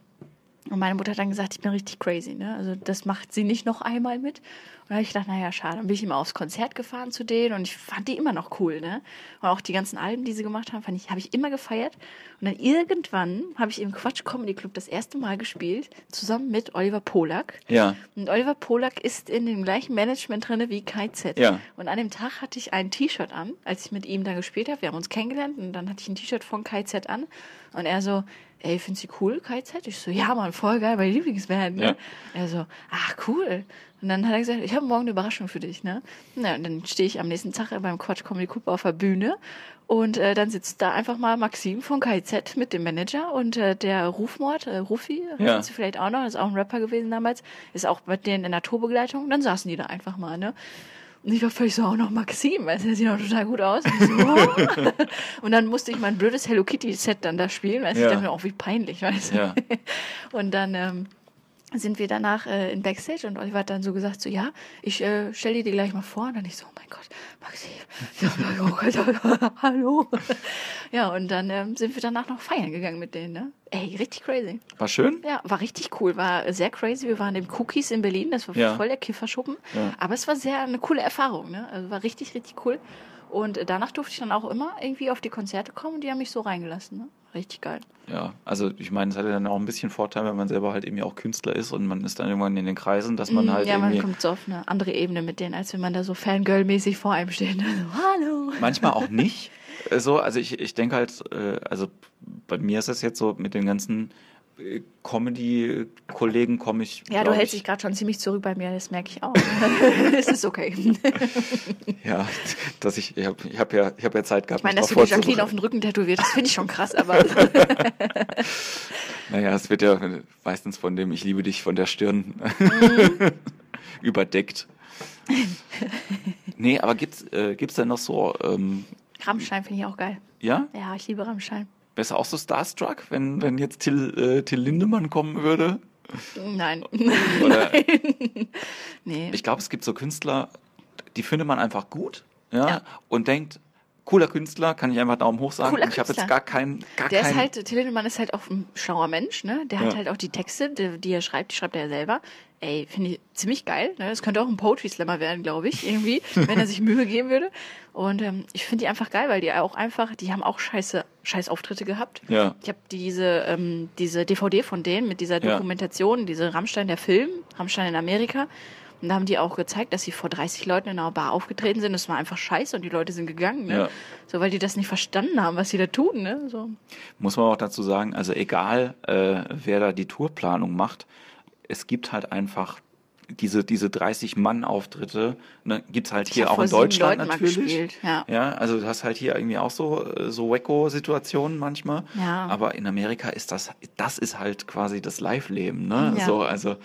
Und meine Mutter hat dann gesagt, ich bin richtig crazy, ne? Also das macht sie nicht noch einmal mit. Und da habe ich gedacht, naja, schade. Dann bin ich immer aufs Konzert gefahren zu denen und ich fand die immer noch cool, ne? Und auch die ganzen Alben, die sie gemacht haben, fand ich, habe ich immer gefeiert. Und dann irgendwann habe ich im Quatsch Comedy Club das erste Mal gespielt, zusammen mit Oliver Polak. Ja. Und Oliver Polak ist in dem gleichen Management drinne wie KZ. Ja. Und an dem Tag hatte ich ein T-Shirt an, als ich mit ihm da gespielt habe. Wir haben uns kennengelernt und dann hatte ich ein T-Shirt von KZ an. Und er so, ey, findest du cool, KZ? Ich so, ja, Mann, voll geil, meine Lieblingsband. Ne? Ja. Er so, ach, cool. Und dann hat er gesagt, ich habe morgen eine Überraschung für dich. Ne? Na, und dann stehe ich am nächsten Tag beim Quatsch Comedy Club auf der Bühne und äh, dann sitzt da einfach mal Maxim von KZ mit dem Manager und äh, der Rufmord, äh, Rufi, Ja. du vielleicht auch noch, ist auch ein Rapper gewesen damals, ist auch mit denen in der Tourbegleitung. Dann saßen die da einfach mal, ne? Und ich war völlig so, auch noch Maxim, weil der sieht auch total gut aus. Und, so, <laughs> oh. und dann musste ich mein blödes Hello Kitty-Set dann da spielen, weil Ja. ich dachte mir auch, wie peinlich, weißt du. Ja. Und dann ähm, sind wir danach äh, in Backstage und Oliver hat dann so gesagt, so ja, ich äh, stelle dir die gleich mal vor. Und dann ich so, oh mein Gott, Maxim, <laughs> ja, oh Gott, <laughs> hallo. Ja, und dann ähm, sind wir danach noch feiern gegangen mit denen, ne? Ey, richtig crazy. War schön? Ja, war richtig cool, war sehr crazy. Wir waren im Cookies in Berlin, das war Ja. voll der Kifferschuppen. Ja. Aber es war sehr eine coole Erfahrung, ne? Also war richtig, richtig cool. Und danach durfte ich dann auch immer irgendwie auf die Konzerte kommen und die haben mich so reingelassen, ne? Richtig geil. Ja, also ich meine, es hat ja dann auch ein bisschen Vorteil, wenn man selber halt irgendwie auch Künstler ist und man ist dann irgendwann in den Kreisen, dass man Mm, halt ja, man kommt so auf eine andere Ebene mit denen, als wenn man da so Fangirl-mäßig vor einem steht. ne? <laughs> So, Hallo. manchmal auch nicht. <laughs> So, also ich, ich denke halt, äh, also bei mir ist es jetzt so, mit den ganzen Comedy-Kollegen komme ich. Ja, du hältst ich, dich gerade schon ziemlich zurück bei mir, das merke ich auch. <laughs> Es ist okay. <laughs> Ja, dass ich, ich habe ich hab ja, ich hab ja Zeit gehabt. Ich meine, dass du die Jacqueline auf den Rücken tätowiert, das finde ich schon krass, aber <laughs> Naja, es wird ja meistens von dem Ich liebe dich von der Stirn Mhm. überdeckt. nee, aber gibt's, äh, gibt's denn noch so, ähm, Rammstein finde ich auch geil. ja? Ja, ich liebe Rammstein. Wärst du auch so starstruck, wenn, wenn jetzt Till, äh, Till Lindemann kommen würde? Nein. <laughs> Oder- Nein. <laughs> Nee. Ich glaube, es gibt so Künstler, die findet man einfach gut, ja, Ja. und denkt, cooler Künstler, kann ich einfach Daumen hoch sagen. Cooler ich habe jetzt gar keinen, gar Der keinen. ist halt, Till Lindemann ist halt auch ein schlauer Mensch, ne? Der hat Ja. halt auch die Texte, die, die er schreibt, die schreibt er ja selber. Ey, finde ich ziemlich geil. Ne? Das könnte auch ein Poetry Slammer werden, glaube ich, irgendwie, <laughs> wenn er sich Mühe geben würde. Und ähm, ich finde die einfach geil, weil die auch einfach, die haben auch scheiße, scheiß Auftritte gehabt. ja, Ich habe diese, ähm, diese DVD von denen mit dieser Ja. Dokumentation, diese Rammstein der Film, Rammstein in Amerika. Und da haben die auch gezeigt, dass sie vor 30 Leuten in einer Bar aufgetreten sind. Das war einfach scheiße und die Leute sind gegangen, ne? Ja. So, weil die das nicht verstanden haben, was sie da tun, ne? So. muss man auch dazu sagen, also egal, äh, wer da die Tourplanung macht, es gibt halt einfach diese, diese 30-Mann-Auftritte, ne, gibt's halt hier auch in Deutschland Leuten natürlich. gespielt, ja. Ja, also du hast halt hier irgendwie auch so, äh, so Wacko-Situationen manchmal. Ja. Aber in Amerika ist das, das ist halt quasi das Live-Leben, ne? Ja. So, also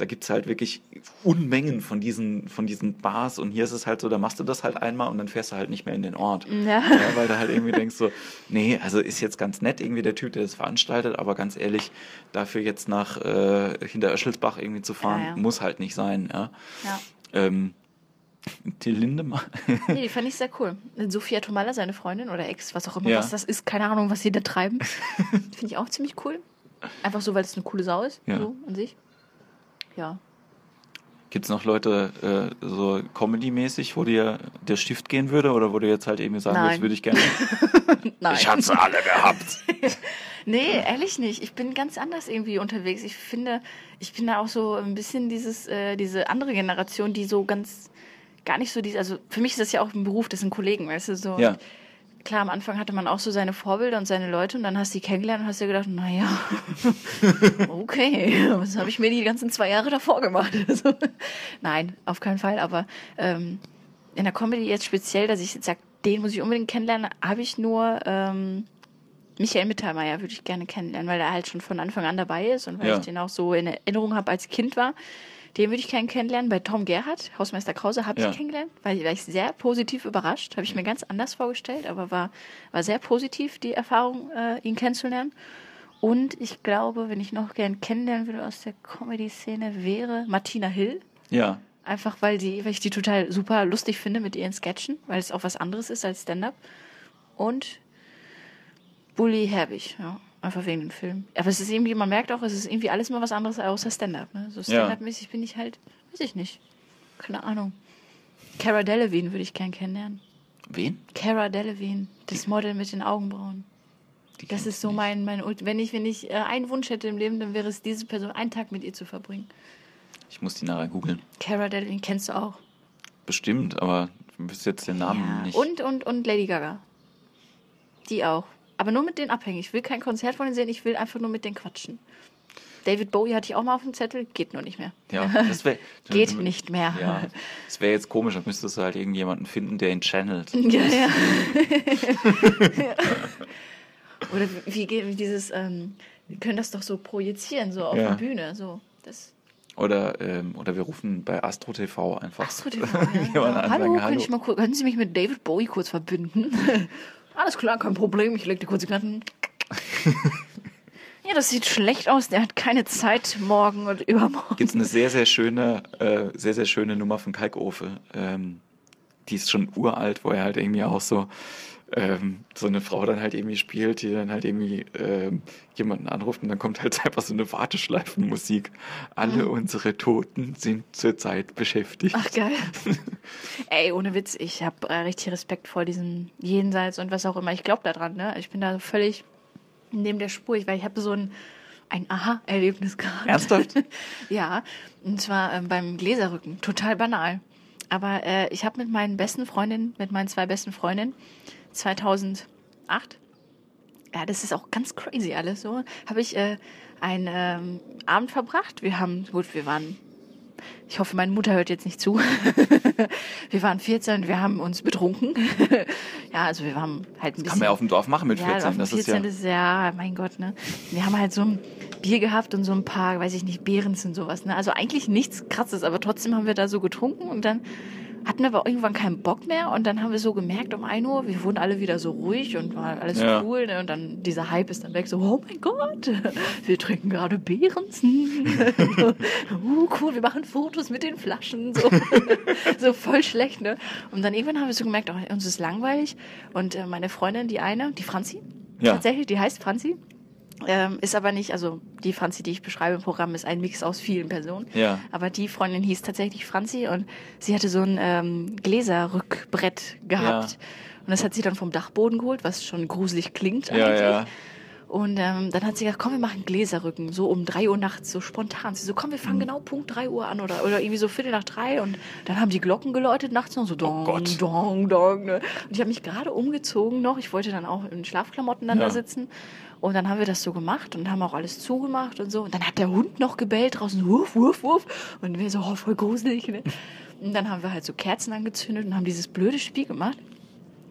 da gibt's halt wirklich Unmengen von diesen, von diesen Bars und hier ist es halt so, da machst du das halt einmal und dann fährst du halt nicht mehr in den Ort. Ja. Ja, weil du halt irgendwie denkst so, nee, also ist jetzt ganz nett irgendwie der Typ, der das veranstaltet, aber ganz ehrlich, dafür jetzt nach äh, Hinteröschelsbach irgendwie zu fahren, ja. muss halt nicht sein, ja. Ja. Ähm, Till Lindemann. Nee, die <laughs> fand ich sehr cool. Sophia Tomalla, seine Freundin oder Ex, was auch immer Ja. was das ist, keine Ahnung, was sie da treiben. <laughs> Finde ich auch ziemlich cool. Einfach so, weil es eine coole Sau ist, Ja. so an sich. Ja. Gibt's noch Leute äh, so Comedy-mäßig, wo dir der Stift gehen würde oder wo du jetzt halt irgendwie sagen Nein. würdest, würde ich gerne. <laughs> Nein. Ich hab sie alle gehabt. Nee, ehrlich nicht. Ich bin ganz anders irgendwie unterwegs. Ich finde, ich bin da auch so ein bisschen dieses, äh, diese andere Generation, die so ganz, gar nicht so diese, also für mich ist das ja auch ein Beruf, das sind Kollegen, weißt du, so. Ja. Klar, am Anfang hatte man auch so seine Vorbilder und seine Leute und dann hast du die kennengelernt und hast dir gedacht, naja, <laughs> okay, was habe ich mir die ganzen zwei Jahre davor gemacht? <laughs> Also, nein, auf keinen Fall, aber ähm, in der Comedy jetzt speziell, dass ich jetzt sage, den muss ich unbedingt kennenlernen, habe ich nur ähm, Michael Mittermeier würde ich gerne kennenlernen, weil er halt schon von Anfang an dabei ist und weil Ja. ich den auch so in Erinnerung habe als Kind war. Den würde ich gerne kennenlernen. Bei Tom Gerhardt, Hausmeister Krause, habe Ja. ich kennengelernt, weil war ich sehr positiv überrascht. Habe ich mir ganz anders vorgestellt, aber war, war sehr positiv, die Erfahrung, äh, ihn kennenzulernen. Und ich glaube, wenn ich noch gern kennenlernen würde aus der Comedy-Szene, wäre Martina Hill. Ja. Einfach weil, die, weil ich die total super lustig finde mit ihren Sketchen, weil es auch was anderes ist als Stand-up. Und Bully Herbig, ja. Einfach wegen dem Film. Aber es ist irgendwie, man merkt auch, es ist irgendwie alles mal was anderes außer Stand-up. Ne? So. Stand-up-mäßig bin ich halt, weiß ich nicht. Keine Ahnung. Cara Delevingne würde ich gern kennenlernen. Wen? Cara Delevingne, das Model mit den Augenbrauen. Die Das ist so mein, mein, wenn ich, wenn ich äh, einen Wunsch hätte im Leben, dann wäre es diese Person, einen Tag mit ihr zu verbringen. Ich muss die nachher googeln. Cara Delevingne kennst du auch. Bestimmt, aber ich wüsste jetzt den Namen Ja. nicht. Und, und, und Lady Gaga. Die auch. Aber nur mit denen abhängig. Ich will kein Konzert von denen sehen, ich will einfach nur mit denen quatschen. David Bowie hatte ich auch mal auf dem Zettel, geht nur nicht mehr. Ja, <laughs> das wär, Geht nicht mehr. Ja, das wäre jetzt komisch, dann müsstest du halt irgendjemanden finden, der ihn channelt. <laughs> Ja, ja. <laughs> Oder wie geht dieses, ähm, wir können das doch so projizieren, so auf Ja. der Bühne. So. Das, Oder, ähm, oder wir rufen bei Astro TV einfach. Astro TV, ja. Hallo, können, ich mal, können Sie mich mit David Bowie kurz verbinden? Alles klar, kein Problem, ich leg dir kurz die Karten. <laughs> ja, das sieht schlecht aus, der hat keine Zeit morgen und übermorgen. Gibt es eine sehr, sehr schöne, äh, sehr, sehr schöne Nummer von Kalkofe. Ähm, die ist schon uralt, wo er halt irgendwie auch so ähm, so eine Frau dann halt irgendwie spielt, die dann halt irgendwie ähm, jemanden anruft und dann kommt halt <laughs> einfach so eine Warteschleifenmusik. Alle unsere Toten sind zurzeit beschäftigt. Ach, geil. <laughs> Ey, ohne Witz, ich habe äh, richtig Respekt vor diesem Jenseits und was auch immer. Ich glaube daran, ne? Ich bin da völlig neben der Spur, ich- weil ich habe so ein, ein Aha-Erlebnis gerade. Ernsthaft? <laughs> ja, und zwar ähm, beim Gläserrücken. Total banal. Aber äh, ich habe mit meinen besten Freundinnen, mit meinen zwei besten Freundinnen 2008, ja, das ist auch ganz crazy alles so, habe ich äh, einen ähm, Abend verbracht. Wir haben, gut, wir waren, ich hoffe, meine Mutter hört jetzt nicht zu. <laughs> wir waren 14, wir haben uns betrunken. <laughs> ja, also wir waren halt ein bisschen. Kann man ja auf dem Dorf machen mit Ja, 14. auf dem das ist 14. ja. ist ja, mein Gott, ne? Wir haben halt so ein Bier gehabt und so ein paar, weiß ich nicht, Beerens und sowas, ne? Also eigentlich nichts krasses, aber trotzdem haben wir da so getrunken und dann hatten wir aber irgendwann keinen Bock mehr und dann haben wir so gemerkt um 1 Uhr, wir wurden alle wieder so ruhig und war alles Ja. cool, ne? Und dann dieser Hype ist dann weg, so, oh mein Gott, <laughs> wir trinken gerade Beerens. <laughs> uh, cool, wir machen Fotos mit den Flaschen, so, <laughs> so voll schlecht, ne? Und dann irgendwann haben wir so gemerkt, oh, uns ist langweilig und äh, meine Freundin, die eine, die Franzi, Ja. tatsächlich, die heißt Franzi. Ähm, ist aber nicht, also die Franzi, die ich beschreibe im Programm, ist ein Mix aus vielen Personen. Ja. Aber die Freundin hieß tatsächlich Franzi und sie hatte so ein ähm, Gläserrückbrett gehabt. Ja. Und das hat sie dann vom Dachboden geholt, was schon gruselig klingt Ja, eigentlich. ja. Und ähm, dann hat sie gesagt, komm, wir machen Gläserrücken, so um drei Uhr nachts, so spontan. Sie so, komm, wir fangen Mhm. genau Punkt drei Uhr an oder, oder irgendwie so Viertel nach drei. Und dann haben die Glocken geläutet nachts noch so dong, Oh dong, dong. Ne? Und ich habe mich gerade umgezogen noch. Ich wollte dann auch in Schlafklamotten dann Ja. da sitzen. Und dann haben wir das so gemacht und haben auch alles zugemacht und so. Und dann hat der Hund noch gebellt draußen, wurf, wurf, wurf. Und wir so, oh, voll gruselig. Ne? Und dann haben wir halt so Kerzen angezündet und haben dieses blöde Spiel gemacht.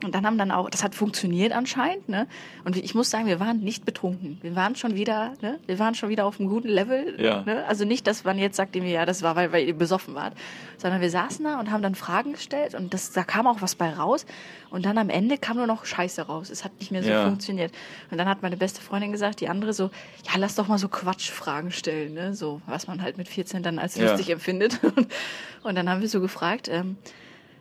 Und dann haben dann auch, das hat funktioniert anscheinend, ne? Und ich muss sagen, wir waren nicht betrunken. Wir waren schon wieder, ne? Wir waren schon wieder auf einem guten Level. Ja. Ne? Also nicht, dass man jetzt sagt, ja, das war, weil, weil ihr besoffen wart. Sondern wir saßen da und haben dann Fragen gestellt und das, da kam auch was bei raus. Und dann am Ende kam nur noch Scheiße raus. Es hat nicht mehr so Ja. funktioniert. Und dann hat meine beste Freundin gesagt, die andere so, ja, lass doch mal so Quatschfragen stellen, ne? So, was man halt mit 14 dann als Ja. lustig empfindet. <laughs> Und dann haben wir so gefragt, ähm,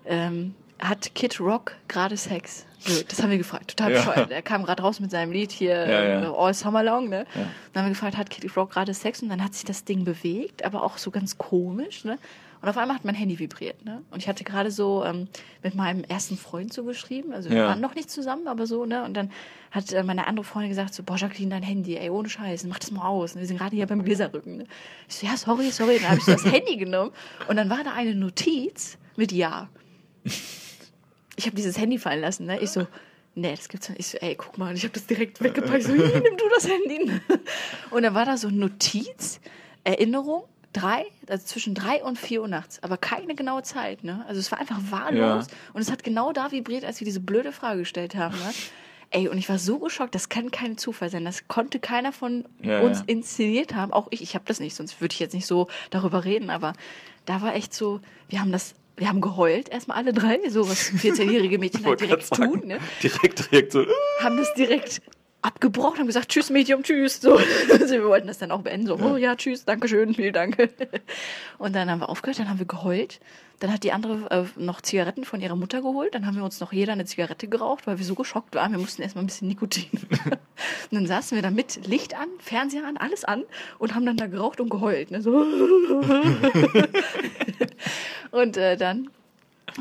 ähm, hat Kid Rock gerade Sex? So, das haben wir gefragt, total Ja. bescheuert. Er kam gerade raus mit seinem Lied hier Ja, ja. äh, All Summer Long, ne? Ja. Dann haben wir gefragt, hat Kid Rock gerade Sex? Und dann hat sich das Ding bewegt, aber auch so ganz komisch, ne? Und auf einmal hat mein Handy vibriert, ne? Und ich hatte gerade so ähm, mit meinem ersten Freund so geschrieben, also wir waren noch nicht zusammen, aber so, ne? Und dann hat äh, meine andere Freundin gesagt so, boah, Jacqueline, dein Handy, ey, ohne Scheiß, mach das mal aus. Und wir sind gerade hier beim Gläserrücken, ne? Ich so, ja, sorry, sorry. Dann habe ich so das <laughs> Handy genommen und dann war da eine Notiz mit Ja <laughs> ich habe dieses Handy fallen lassen, ne? Ich so, nee, das gibt's nicht. Ich so, ey, guck mal, ich habe das direkt weggepackt. Ich so, nimm du das Handy. <laughs> Und dann war da so Notiz, Erinnerung, drei, also zwischen drei und vier Uhr nachts, aber keine genaue Zeit, ne? Also es war einfach wahllos Ja. und es hat genau da vibriert, als wir diese blöde Frage gestellt haben, ne? <laughs> Ey, und ich war so geschockt, das kann kein Zufall sein. Das konnte keiner von Ja, uns ja. inszeniert haben. Auch ich, ich habe das nicht, sonst würde ich jetzt nicht so darüber reden. Aber da war echt so, wir haben das, wir haben geheult, erstmal alle drei, so was <laughs> 14-jährige Mädchen halt direkt sagen, tun. Ne? Direkt, direkt so. Haben das direkt abgebrochen, haben gesagt, tschüss Medium, tschüss. So. <laughs> Also wir wollten das dann auch beenden. So, oh ja, tschüss, danke schön, vielen Dank. <laughs> Und dann haben wir aufgehört, dann haben wir geheult. Dann hat die andere äh, noch Zigaretten von ihrer Mutter geholt. Dann haben wir uns noch jeder eine Zigarette geraucht, weil wir so geschockt waren. Wir mussten erstmal ein bisschen Nikotin. und dann saßen wir da mit Licht an, Fernseher an, alles an und haben dann da geraucht und geheult. Ne? So. Und äh, dann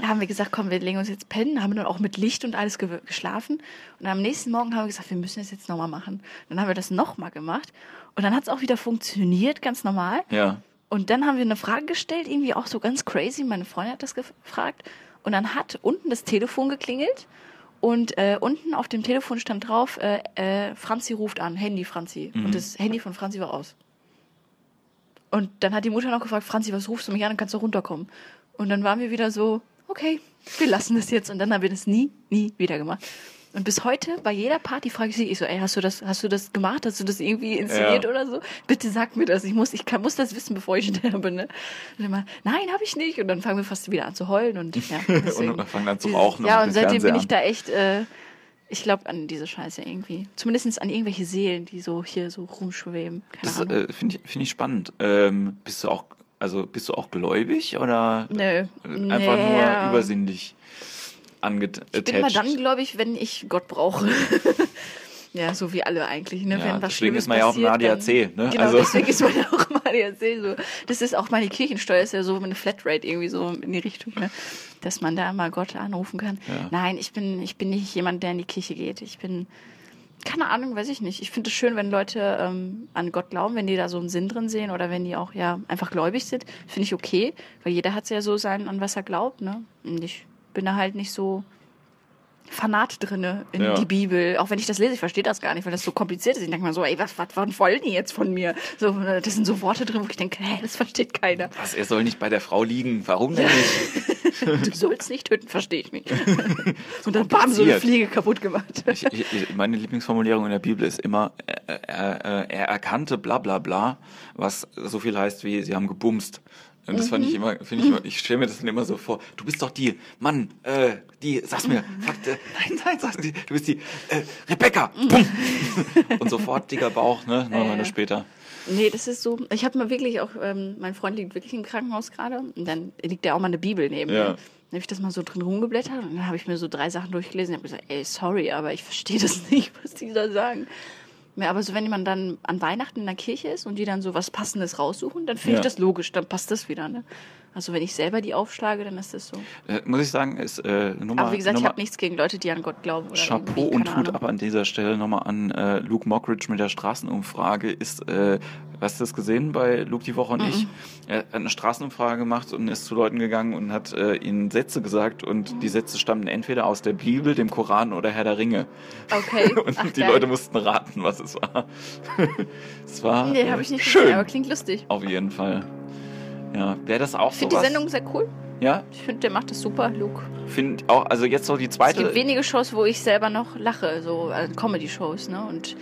haben wir gesagt, komm, wir legen uns jetzt pennen, haben dann auch mit Licht und alles ge geschlafen. Und am nächsten Morgen haben wir gesagt, wir müssen das jetzt nochmal machen. Dann haben wir das nochmal gemacht. Und dann hat es auch wieder funktioniert, ganz normal. Ja. Und dann haben wir eine Frage gestellt, irgendwie auch so ganz crazy. Meine Freundin hat das gefragt. Und dann hat unten das Telefon geklingelt. Und äh, unten auf dem Telefon stand drauf, äh, äh, Franzi ruft an, Handy Franzi. Und das Handy von Franzi war aus. Und dann hat die Mutter noch gefragt, Franzi, was rufst du mich an, dann kannst du runterkommen. Und dann waren wir wieder so, okay, wir lassen das jetzt. Und dann haben wir das nie, nie wieder gemacht. Und bis heute, bei jeder Party frage ich sie, ich so, ey, hast du das, hast du das gemacht? Hast du das irgendwie inszeniert Ja. oder so? Bitte sag mir das. Ich muss, ich kann, muss das wissen, bevor ich <laughs> sterbe, ne? Und immer, nein, habe ich nicht. Und dann fangen wir fast wieder an zu heulen und ja. <laughs> deswegen- Und fangen dann zu rauchen Ja, und und seitdem bin ich an. da echt, äh, ich glaube an diese Scheiße irgendwie. Zumindest an irgendwelche Seelen, die so hier so rumschweben. Keine Das äh, finde ich, finde ich spannend. Ähm, bist du auch, also bist du auch gläubig oder Nö. einfach Nee. nur übersinnlich angetatcht? Ich bin mal dann, glaube ich, wenn ich Gott brauche. <laughs> ja, so wie alle eigentlich. Ne? Ja, wenn was deswegen Schlimmes ist man ja auch im ADAC, ne? Genau, Also- deswegen ist man ja <laughs> auch im ADAC. So. Das ist auch meine Kirchensteuer, ist ja so eine Flatrate irgendwie so in die Richtung, ne? dass man da mal Gott anrufen kann. Ja. Nein, ich bin, ich bin nicht jemand, der in die Kirche geht. Ich bin, keine Ahnung, weiß ich nicht. Ich finde es schön, wenn Leute ähm, an Gott glauben, wenn die da so einen Sinn drin sehen oder wenn die auch ja einfach gläubig sind. Finde ich okay, weil jeder hat ja so sein, an was er glaubt. Ne? Und ich bin da halt nicht so Fanat drinne in Ja. die Bibel. Auch wenn ich das lese, ich verstehe das gar nicht, weil das so kompliziert ist. Ich denke mal so, ey, was, was, was wollen die jetzt von mir? So, äh, das sind so Worte drin, wo ich denke, hä, das versteht keiner. Was, er soll nicht bei der Frau liegen. Warum denn nicht? <laughs> Du sollst nicht töten, verstehe ich nicht. <laughs> Und dann bam, so eine. Fliege kaputt gemacht. Ich, ich, meine Lieblingsformulierung in der Bibel ist immer, äh, er, äh, er erkannte bla bla bla, was so viel heißt wie, sie haben gebumst. Und das fand Mhm. ich immer, finde ich immer, ich stelle mir das dann immer so vor, du bist doch die, Mann, äh, die, sag's mir, Mhm. fuck, äh, nein, nein, sag's mir, du bist die, äh, Rebecca, bumm. <laughs> Und sofort dicker Bauch, ne, neun Mhm. Monate später. Nee, das ist so. Ich habe mal wirklich auch, ähm, mein Freund liegt wirklich im Krankenhaus gerade und dann liegt da auch mal eine Bibel neben Ja. mir. Dann habe ich das mal so drin rumgeblättert und dann habe ich mir so drei Sachen durchgelesen und habe gesagt, ey, sorry, aber ich verstehe das <laughs> nicht, was die da sagen. Ja, aber so wenn man dann an Weihnachten in der Kirche ist und die dann so was Passendes raussuchen, dann finde Ja. ich das logisch, dann passt das wieder. Ne? Also wenn ich selber die aufschlage, dann ist das so. Äh, muss ich sagen, ist äh, Nummer, Aber wie gesagt, ich Nummer habe nichts gegen Leute, die an Gott glauben. Oder Chapeau und Hut ab an dieser Stelle nochmal an äh, Luke Mockridge mit der Straßenumfrage. Ist, äh, hast du das gesehen bei Luke die Woche und Mhm. ich? Er hat eine Straßenumfrage gemacht und ist zu Leuten gegangen und hat äh, ihnen Sätze gesagt und die Sätze stammten entweder aus der Bibel, dem Koran oder Herr der Ringe. Okay. <laughs> Und Ach, die geil. Leute mussten raten, was es war. <laughs> es war Nee, äh, habe ich nicht schön. gesehen, aber klingt lustig. Auf jeden Fall. Ja, wäre das auch Ich so finde die? Sendung sehr cool. Ja, Ich finde, der macht das super, Luke. finde auch, also jetzt so die Es zweite. gibt wenige Shows, wo ich selber noch lache, so äh, Comedy-Shows, ne? Und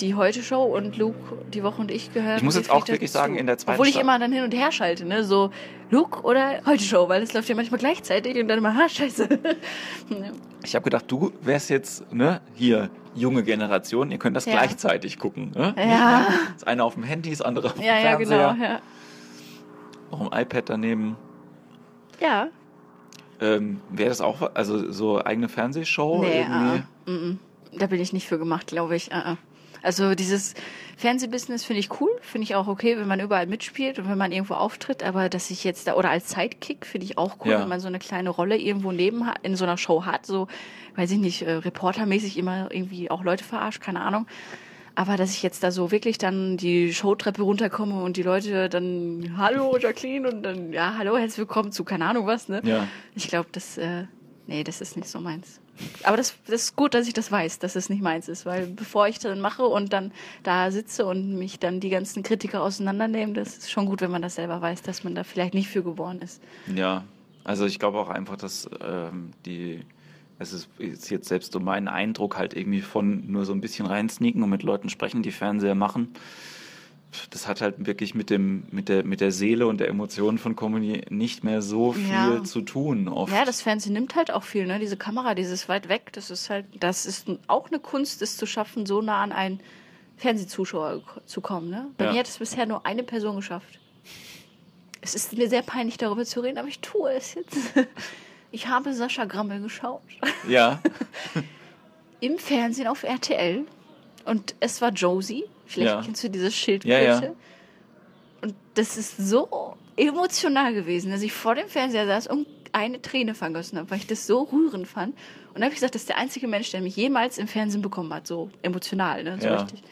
die Heute-Show und Luke, die Woche und ich gehören. Ich muss jetzt auch wirklich sagen, in der zweiten Obwohl ich immer dann hin und her schalte, ne? So Luke oder Heute-Show, weil es läuft ja manchmal gleichzeitig und dann immer, ha, scheiße. <laughs> Ich habe gedacht, du wärst jetzt, ne, hier, junge Generation, ihr könnt das Ja. gleichzeitig gucken. Ne? Ja. Das eine auf dem Handy, das andere auf dem ja, ja, genau. Fernseher, Ja. Noch ein iPad daneben. ja. Ähm, Wäre das auch, also so eigene Fernsehshow? Nee, irgendwie? uh, mm, mm. da bin ich nicht für gemacht, glaube ich. Uh, uh. Also dieses Fernsehbusiness finde ich cool, finde ich auch okay, wenn man überall mitspielt und wenn man irgendwo auftritt, aber dass ich jetzt da, oder als Sidekick finde ich auch cool, Ja. wenn man so eine kleine Rolle irgendwo neben hat, in so einer Show hat, so, weiß ich nicht, äh, reportermäßig immer irgendwie auch Leute verarscht, keine Ahnung. Aber dass ich jetzt da so wirklich dann die Showtreppe runterkomme und die Leute dann, hallo Jacqueline und dann, ja, hallo, herzlich willkommen zu keine Ahnung was, ne? Ja. Ich glaube, das, äh, nee, das ist nicht so meins. Aber das, das ist gut, dass ich das weiß, dass es nicht meins ist, weil bevor ich dann mache und dann da sitze und mich dann die ganzen Kritiker auseinandernehmen, das ist schon gut, wenn man das selber weiß, dass man da vielleicht nicht für geboren ist. Ja, also ich glaube auch einfach, dass ähm, die, es ist, ist jetzt selbst so mein Eindruck halt irgendwie von nur so ein bisschen reinsneaken und mit Leuten sprechen, die Fernseher machen. Das hat halt wirklich mit dem, mit der, mit der Seele und der Emotion von Comedy nicht mehr so viel Ja. zu tun. Oft. Ja, das Fernsehen nimmt halt auch viel, ne? Diese Kamera, dieses weit weg, das ist halt, das ist auch eine Kunst, es zu schaffen, so nah an einen Fernsehzuschauer zu kommen, ne? Bei Ja. mir hat es bisher nur eine Person geschafft. Es ist mir sehr peinlich, darüber zu reden, aber ich tue es jetzt. <laughs> Ich habe Sascha Grammel geschaut. Ja, <laughs> Im Fernsehen auf RTL. Und es war Josie. Vielleicht Ja. kennst du dieses Schildkröte. Ja, ja. Und das ist so emotional gewesen, dass ich vor dem Fernseher saß und eine Träne vergossen habe, weil ich das so rührend fand. Und dann habe ich gesagt, das ist der einzige Mensch, der mich jemals im Fernsehen bekommen hat, so emotional, ne? So Ja. richtig.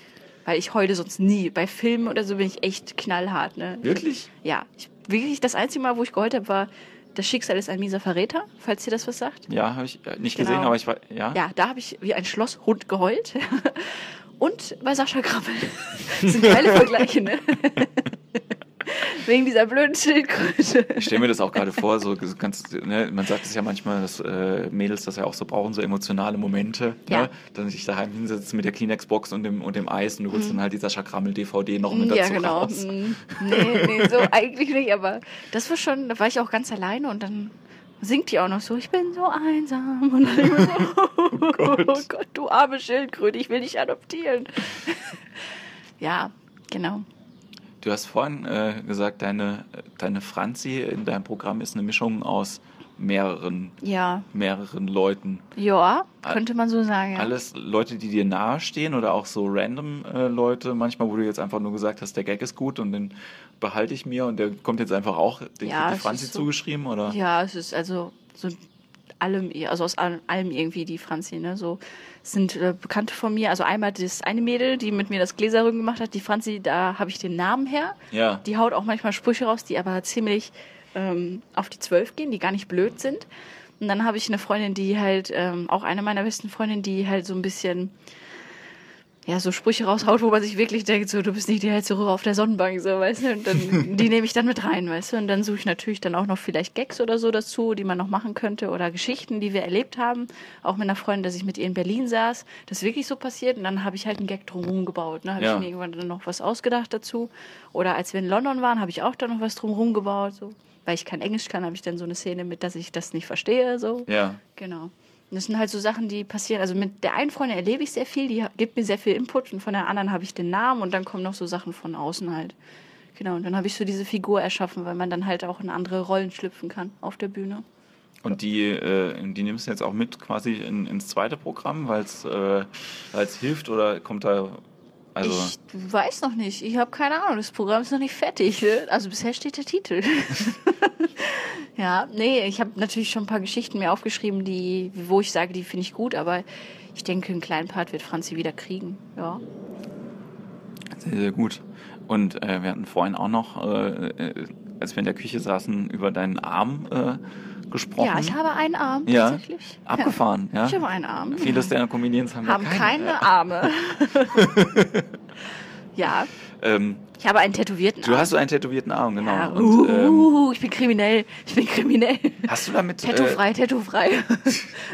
Weil ich heule sonst nie. Bei Filmen oder so bin ich echt knallhart, ne? wirklich? Ja. Ich, wirklich, das einzige Mal, wo ich geheult habe, war Das Schicksal ist ein mieser Verräter, falls dir das was sagt. Ja, habe ich äh, nicht Genau. gesehen, aber ich war, ja. Ja, da habe ich wie ein Schlosshund geheult. <laughs> Und bei Sascha Grammel. Das <laughs> sind geile Vergleiche, ne? <laughs> <laughs> Wegen dieser blöden Schildkröte. Ich stelle mir das auch gerade vor, so ganz, ne, man sagt es ja manchmal, dass äh, Mädels das ja auch so brauchen, so emotionale Momente. Ja. Ne? Dann sich daheim hinsetzen mit der Kleenex-Box und dem, und dem Eis und du holst dann halt die Sascha Krammel-DVD noch mit dazu Mhm. ja, genau. raus. Mm, Nee, nee, so <laughs> eigentlich nicht, aber das war schon, da war ich auch ganz alleine und dann singt die auch noch so, ich bin so einsam. Und dann ich mir so, <laughs> oh, Gott. du arme Schildkröte, ich will dich adoptieren. ja, genau. Du hast vorhin äh, gesagt, deine, deine Franzi in deinem Programm ist eine Mischung aus mehreren, Ja, mehreren Leuten. ja, könnte man so sagen. Ja. Alles Leute, die dir nahestehen oder auch so random äh, Leute, manchmal, wo du jetzt einfach nur gesagt hast, der Gag ist gut und den behalte ich mir und der kommt jetzt einfach auch, den Ja, die Franzi so- zugeschrieben, oder? Ja, es ist also so allem, also aus allem, allem irgendwie die Franzi, ne? So sind äh, Bekannte von mir. Also einmal das eine Mädel, die mit mir das Gläserrücken gemacht hat, die Franzi, da habe ich den Namen her. Ja. Die haut auch manchmal Sprüche raus, die aber ziemlich ähm, auf die Zwölf gehen, die gar nicht blöd sind. Und dann habe ich eine Freundin, die halt, ähm, auch eine meiner besten Freundinnen, die halt so ein bisschen, ja, so Sprüche raushaut, wo man sich wirklich denkt, so, du bist nicht die hellste Röhre auf der Sonnenbank, so, weißt du, und dann, <laughs> die nehme ich dann mit rein, weißt du, und dann suche ich natürlich dann auch noch vielleicht Gags oder so dazu, die man noch machen könnte, oder Geschichten, die wir erlebt haben, auch mit einer Freundin, dass ich mit ihr in Berlin saß, das ist wirklich so passiert, und dann habe ich halt einen Gag drumherum gebaut, ne, habe Ja. ich mir irgendwann dann noch was ausgedacht dazu, oder als wir in London waren, habe ich auch dann noch was drumherum gebaut, so, weil ich kein Englisch kann, habe ich dann so eine Szene mit, dass ich das nicht verstehe, so, Ja. Genau. Das sind halt so Sachen, die passieren. Also mit der einen Freundin erlebe ich sehr viel, die gibt mir sehr viel Input und von der anderen habe ich den Namen und dann kommen noch so Sachen von außen halt. Genau, und dann habe ich so diese Figur erschaffen, weil man dann halt auch in andere Rollen schlüpfen kann auf der Bühne. Und die, äh, die nimmst du jetzt auch mit quasi in, ins zweite Programm, weil es äh, hilft oder kommt da. Also, ich weiß noch nicht. Ich habe keine Ahnung. Das Programm ist noch nicht fertig. Also bisher steht der Titel. <laughs> ja, nee, ich habe natürlich schon ein paar Geschichten mir aufgeschrieben, die, wo ich sage, die finde ich gut, aber ich denke, einen kleinen Part wird Franzi wieder kriegen. Ja. sehr, sehr gut. Und äh, wir hatten vorhin auch noch, äh, äh, als wir in der Küche saßen, über deinen Arm äh, gesprochen. Ja, ich habe einen Arm Ja, tatsächlich. abgefahren, ja. Ich habe einen Arm. Viele Stand-Up-Comedians haben, haben ja keine Arme. <laughs> ja, Ähm, ich habe einen tätowierten du Arm. hast so einen tätowierten Arm, genau. ja, Und, ähm, uh, ich bin kriminell. Ich bin kriminell. hast du damit... Äh, Tattoo-frei, tattoo-frei. <laughs>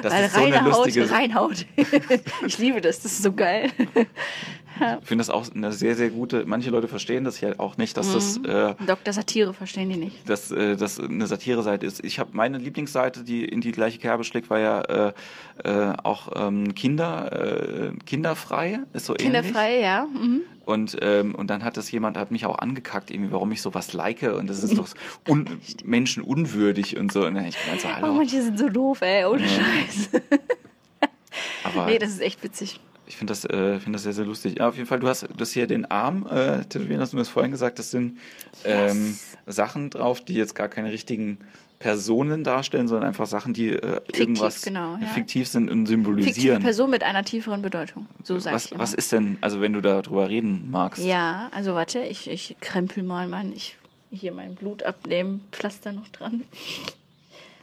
das Weil ist so eine reine Haut, lustige... Reinhaut. <laughs> ich liebe das, das ist so geil. Ich finde das auch eine sehr, sehr gute... Manche Leute verstehen das ja auch nicht, dass das... Äh, Dr. Satire verstehen die nicht. dass äh, das eine Satire-Seite ist. Ich habe meine Lieblingsseite, die in die gleiche Kerbe schlägt, war ja äh, äh, auch ähm, Kinder, äh, kinderfrei, ist so ähnlich. Kinderfrei, ja. Mhm. Und, ähm, und dann hat das jemand, hat mich auch angekackt, irgendwie, warum ich sowas like und das ist doch <laughs> un menschenunwürdig und so. Und dann ich so, Oh, hallo. manche sind so doof, ey, ohne Ja. Scheiß. Aber <laughs> Nee, das ist echt witzig. Ich finde das, äh, find das sehr, sehr lustig. Ja, auf jeden Fall, du hast das hier den Arm äh, tätowieren, hast du mir das vorhin gesagt, das sind ähm, Yes. Sachen drauf, die jetzt gar keine richtigen Personen darstellen, sondern einfach Sachen, die äh, irgendwas genau, ja. fiktiv sind und Fiktive symbolisieren. Person mit einer tieferen Bedeutung. So sag ich was, immer. was ist denn, also wenn du darüber reden magst? Ja, also warte, ich, ich krempel mal mein, ich hier mein Blut abnehmen, Pflaster noch dran.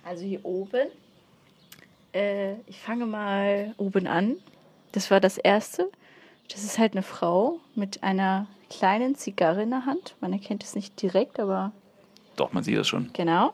Also hier oben. Äh, ich fange mal oben an. Das war das erste. Das ist halt eine Frau mit einer kleinen Zigarre in der Hand. Man erkennt es nicht direkt, aber Doch, man sieht das schon. Genau.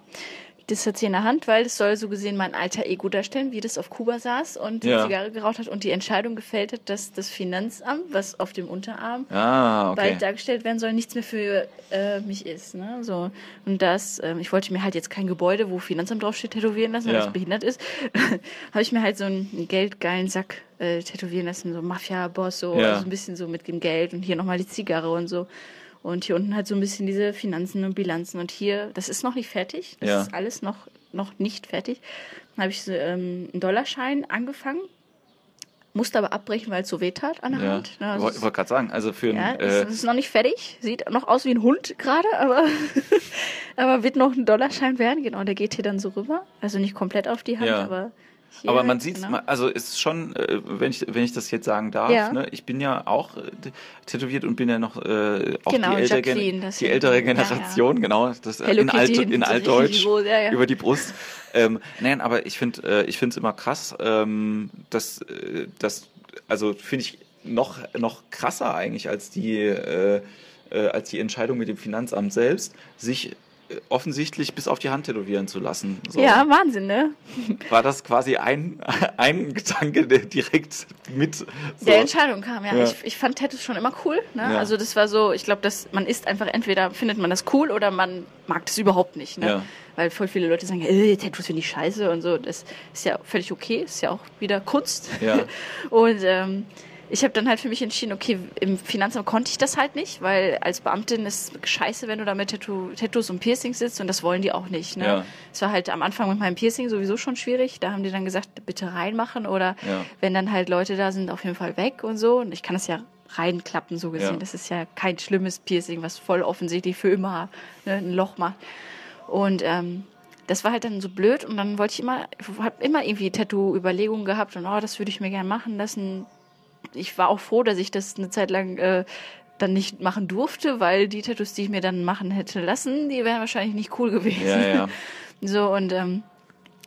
Das hat sie in der Hand, weil es soll so gesehen mein alter Ego darstellen, wie das auf Kuba saß und die Ja. Zigarre geraucht hat und die Entscheidung gefällt hat, dass das Finanzamt, was auf dem Unterarm Ah, okay. bald dargestellt werden soll, nichts mehr für äh, mich ist. Ne? So. Und das, ähm, ich wollte mir halt jetzt kein Gebäude, wo Finanzamt draufsteht, tätowieren lassen, weil Ja. es behindert ist. <laughs> Habe ich mir halt so einen geldgeilen Sack äh, tätowieren lassen, so Mafia-Boss, so, Ja. also ein bisschen so mit dem Geld und hier nochmal die Zigarre und so. Und hier unten halt so ein bisschen diese Finanzen und Bilanzen. Und hier, das ist noch nicht fertig. Das Ja. ist alles noch, noch nicht fertig. Dann habe ich so, ähm, einen Dollarschein angefangen, musste aber abbrechen, weil es so weh tat an der ja. Hand. Ne, Ich also wollte gerade sagen, also für ja, ein, es äh, ist noch nicht fertig. Sieht noch aus wie ein Hund gerade, aber, <laughs> aber wird noch ein Dollarschein werden. Genau, der geht hier dann so rüber. Also nicht komplett auf die Hand, Ja. aber hier, aber man sieht es, genau. also es ist schon, äh, wenn ich, wenn ich das jetzt sagen darf, Ja. ne, ich bin ja auch äh, tätowiert und bin ja noch äh, auch Genau, die, ältere, Gen das die ja. ältere Ja, Generation, genau, das äh, Hello in, Alt, in so Altdeutsch ja, ja. über die Brust. Ähm, nein, aber ich finde äh, ich finde es immer krass, ähm, dass, äh, dass also finde ich noch, noch krasser eigentlich als die äh, äh, als die Entscheidung mit dem Finanzamt selbst, sich offensichtlich bis auf die Hand tätowieren zu lassen. So. Ja, Wahnsinn, ne? <laughs> War das quasi ein, ein Gedanke, der direkt mit so der Entscheidung kam, ja. ja. Ich, ich fand Tattoos schon immer cool. Ne? Ja. Also das war so, ich glaube, dass man ist einfach entweder findet man das cool oder man mag das überhaupt nicht. Ne? Ja. Weil voll viele Leute sagen, äh, Tattoos finde ich scheiße und so. Das ist ja völlig okay, ist ja auch wieder Kunst. Ja. <laughs> und ähm, ich habe dann halt für mich entschieden, okay, im Finanzamt konnte ich das halt nicht, weil als Beamtin ist scheiße, wenn du da mit Tattoo, Tattoos und Piercings sitzt und das wollen die auch nicht. Ne? Ja. Es war halt am Anfang mit meinem Piercing sowieso schon schwierig. Da haben die dann gesagt, bitte reinmachen oder ja. wenn dann halt Leute da sind, auf jeden Fall weg und so. Und ich kann das ja reinklappen, so gesehen. Ja. Das ist ja kein schlimmes Piercing, was voll offensichtlich für immer ne, ein Loch macht. Und ähm, das war halt dann so blöd und dann wollte ich immer, habe immer irgendwie Tattoo-Überlegungen gehabt und oh, das würde ich mir gerne machen lassen ich war auch froh, dass ich das eine Zeit lang äh, dann nicht machen durfte, weil die Tattoos, die ich mir dann machen hätte lassen, die wären wahrscheinlich nicht cool gewesen. Ja, ja. <laughs> So und ähm,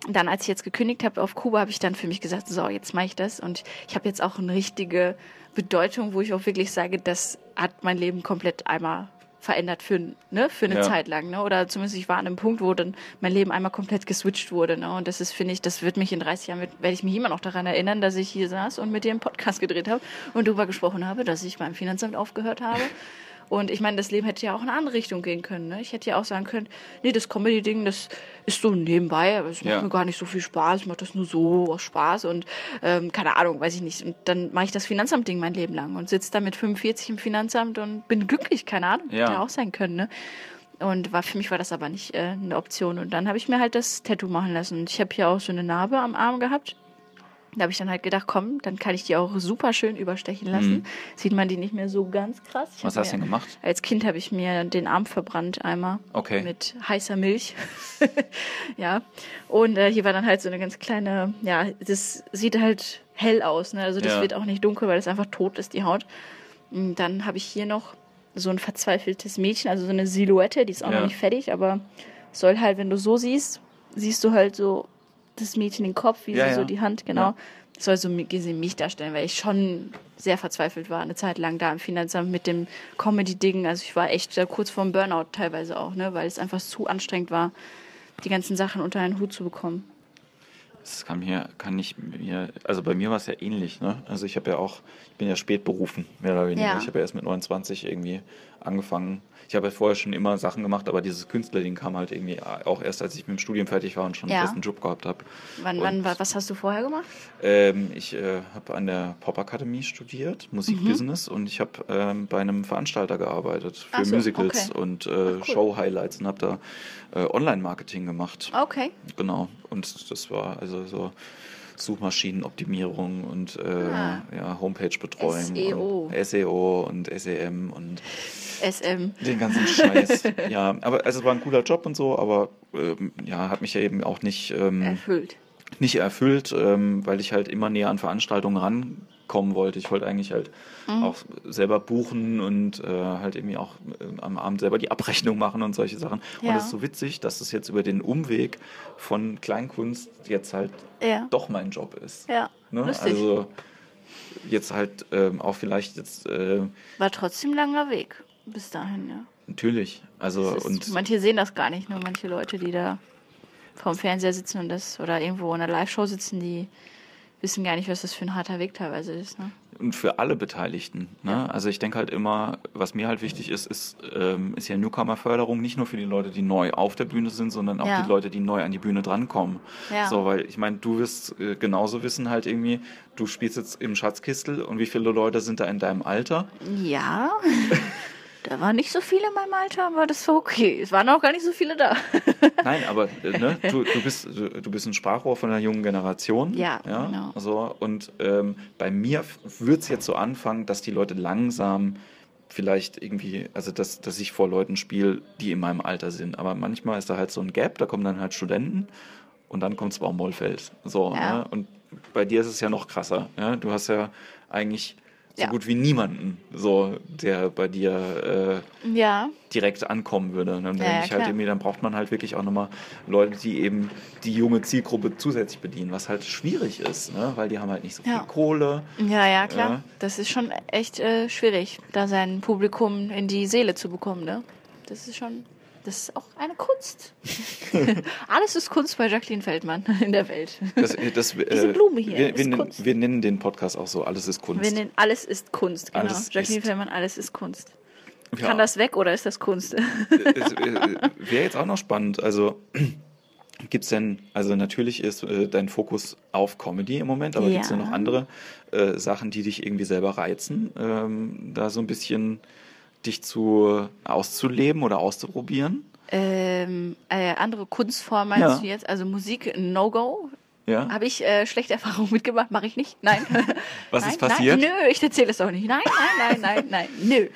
dann, als ich jetzt gekündigt habe auf Kuba, habe ich dann für mich gesagt, so, jetzt mache ich das. Und ich habe jetzt auch eine richtige Bedeutung, wo ich auch wirklich sage, das hat mein Leben komplett einmal verändert für, ne, für eine ja. Zeit lang. Ne? Oder zumindest ich war an einem Punkt, wo dann mein Leben einmal komplett geswitcht wurde. Ne? Und das ist, finde ich, das wird mich in 30 Jahren, werde ich mich immer noch daran erinnern, dass ich hier saß und mit dir einen Podcast gedreht habe und darüber gesprochen habe, dass ich beim Finanzamt aufgehört habe. <laughs> Und ich meine, das Leben hätte ja auch in eine andere Richtung gehen können. Ne? Ich hätte ja auch sagen können, nee, das Comedy-Ding, das ist so nebenbei, aber es macht ja. mir gar nicht so viel Spaß, ich mache das nur so aus Spaß und ähm, keine Ahnung, weiß ich nicht. Und dann mache ich das Finanzamt-Ding mein Leben lang und sitze da mit 45 im Finanzamt und bin glücklich, keine Ahnung. Ja. Hätte ja auch sein können, ne? Und war, für mich war das aber nicht äh, eine Option. Und dann habe ich mir halt das Tattoo machen lassen. Und ich habe hier auch so eine Narbe am Arm gehabt. Da habe ich dann halt gedacht, komm, dann kann ich die auch super schön überstechen lassen. Mhm. Sieht man die nicht mehr so ganz krass. Ich Was hast du denn gemacht? Als Kind habe ich mir den Arm verbrannt einmal. Okay. Mit heißer Milch. <laughs> ja. Und äh, hier war dann halt so eine ganz kleine, ja, das sieht halt hell aus. Ne? Also das ja. wird auch nicht dunkel, weil es einfach tot ist, die Haut. Und dann habe ich hier noch so ein verzweifeltes Mädchen, also so eine Silhouette, die ist auch ja. noch nicht fertig, aber soll halt, wenn du so siehst, siehst du halt so das Mädchen den Kopf, wie ja, sie ja. so die Hand, genau. Ja. Das soll so mich darstellen, weil ich schon sehr verzweifelt war, eine Zeit lang da im Finanzamt mit dem Comedy-Ding. Also ich war echt kurz vorm Burnout teilweise auch, ne, weil es einfach zu anstrengend war, die ganzen Sachen unter einen Hut zu bekommen. Das kann mir, kann ich mir, also bei mir war es ja ähnlich, ne? Also ich habe ja auch, ich bin ja spät berufen, mehr oder weniger. Ich habe ja erst mit 29 irgendwie angefangen, ich habe ja vorher schon immer Sachen gemacht, aber dieses Künstlerding kam halt irgendwie auch erst, als ich mit dem Studium fertig war und schon ja. einen festen Job gehabt habe. Wann, wann, was hast du vorher gemacht? Ähm, ich äh, habe an der Popakademie studiert, Musikbusiness, mhm. und ich habe ähm, bei einem Veranstalter gearbeitet für so, Musicals okay. und äh, cool. Show-Highlights und habe da äh, Online-Marketing gemacht. Okay. Genau. Und das war also so Suchmaschinenoptimierung und äh, ah. ja, Homepage-Betreuung. SEO. Und SEO und SEM und SM. Den ganzen Scheiß. <laughs> ja, aber also es war ein cooler Job und so, aber ähm, ja, hat mich ja eben auch nicht ähm, erfüllt. Nicht erfüllt, ähm, weil ich halt immer näher an Veranstaltungen rankommen wollte. Ich wollte eigentlich halt mhm. auch selber buchen und äh, halt irgendwie auch äh, am Abend selber die Abrechnung machen und solche Sachen. Ja. Und es ist so witzig, dass es jetzt über den Umweg von Kleinkunst jetzt halt ja. doch mein Job ist. Ja. Ne? Also jetzt halt ähm, auch vielleicht jetzt. Äh, War trotzdem langer Weg bis dahin, ja. Natürlich. Also ist, und manche sehen das gar nicht, nur manche Leute, die da vorm Fernseher sitzen und das oder irgendwo in einer Live-Show sitzen, die wissen gar nicht, was das für ein harter Weg teilweise ist. Ne? Und für alle Beteiligten. Ne? Ja. Also ich denke halt immer, was mir halt wichtig ist, ist, ähm, ist ja Newcomer-Förderung nicht nur für die Leute, die neu auf der Bühne sind, sondern auch ja. die Leute, die neu an die Bühne drankommen. Ja. So, weil ich meine, du wirst äh, genauso wissen halt irgendwie, du spielst jetzt im Schatzkistel und wie viele Leute sind da in deinem Alter? Ja. <laughs> Da waren nicht so viele in meinem Alter, aber das war okay. Es waren auch gar nicht so viele da. <laughs> Nein, aber äh, ne, du, du, bist, du, bist ein Sprachrohr von einer jungen Generation. Ja, ja genau. So, und ähm, bei mir wird es jetzt so anfangen, dass die Leute langsam vielleicht irgendwie, also dass, dass ich vor Leuten spiele, die in meinem Alter sind. Aber manchmal ist da halt so ein Gap, da kommen dann halt Studenten und dann kommt Baumwollfeld. So, ja. ne? Und bei dir ist es ja noch krasser. Ja? Du hast ja eigentlich so Ja. gut wie niemanden, so, der bei dir äh, Ja, direkt ankommen würde. Und dann, Ja, denke ich halt irgendwie, dann braucht man halt wirklich auch nochmal Leute, die eben die junge Zielgruppe zusätzlich bedienen, was halt schwierig ist, ne? weil die haben halt nicht so viel. Kohle. ja, ja, klar. Ja. Das ist schon echt äh, schwierig, da sein Publikum in die Seele zu bekommen, ne? Das ist schon, das ist auch eine Kunst. <laughs> Alles ist Kunst bei Jacqueline Feldmann in der Welt. Das, das, Diese äh, Blume hier wir, ist wir, nennen, Kunst. wir nennen den Podcast auch so, alles ist Kunst. Wir nennen, alles ist Kunst, genau. Alles Jacqueline ist- Feldmann, alles ist Kunst. Ja. Kann das weg oder ist das Kunst? es äh, wäre jetzt auch noch spannend. Also <clears throat> gibt es denn, also natürlich ist äh, dein Fokus auf Comedy im Moment, aber Ja. gibt es denn noch andere äh, Sachen, die dich irgendwie selber reizen, ähm, da so ein bisschen dich zu auszuleben oder auszuprobieren? ähm, äh, andere Kunstformen meinst Ja. du jetzt? Also Musik, No-Go. Ja. Habe ich äh, schlechte Erfahrungen <laughs> mitgemacht? Mache ich nicht? Nein. <laughs> Was nein, ist passiert? Nein, nö, ich erzähle es auch nicht. Nein, nein, nein, nein, nein, nö.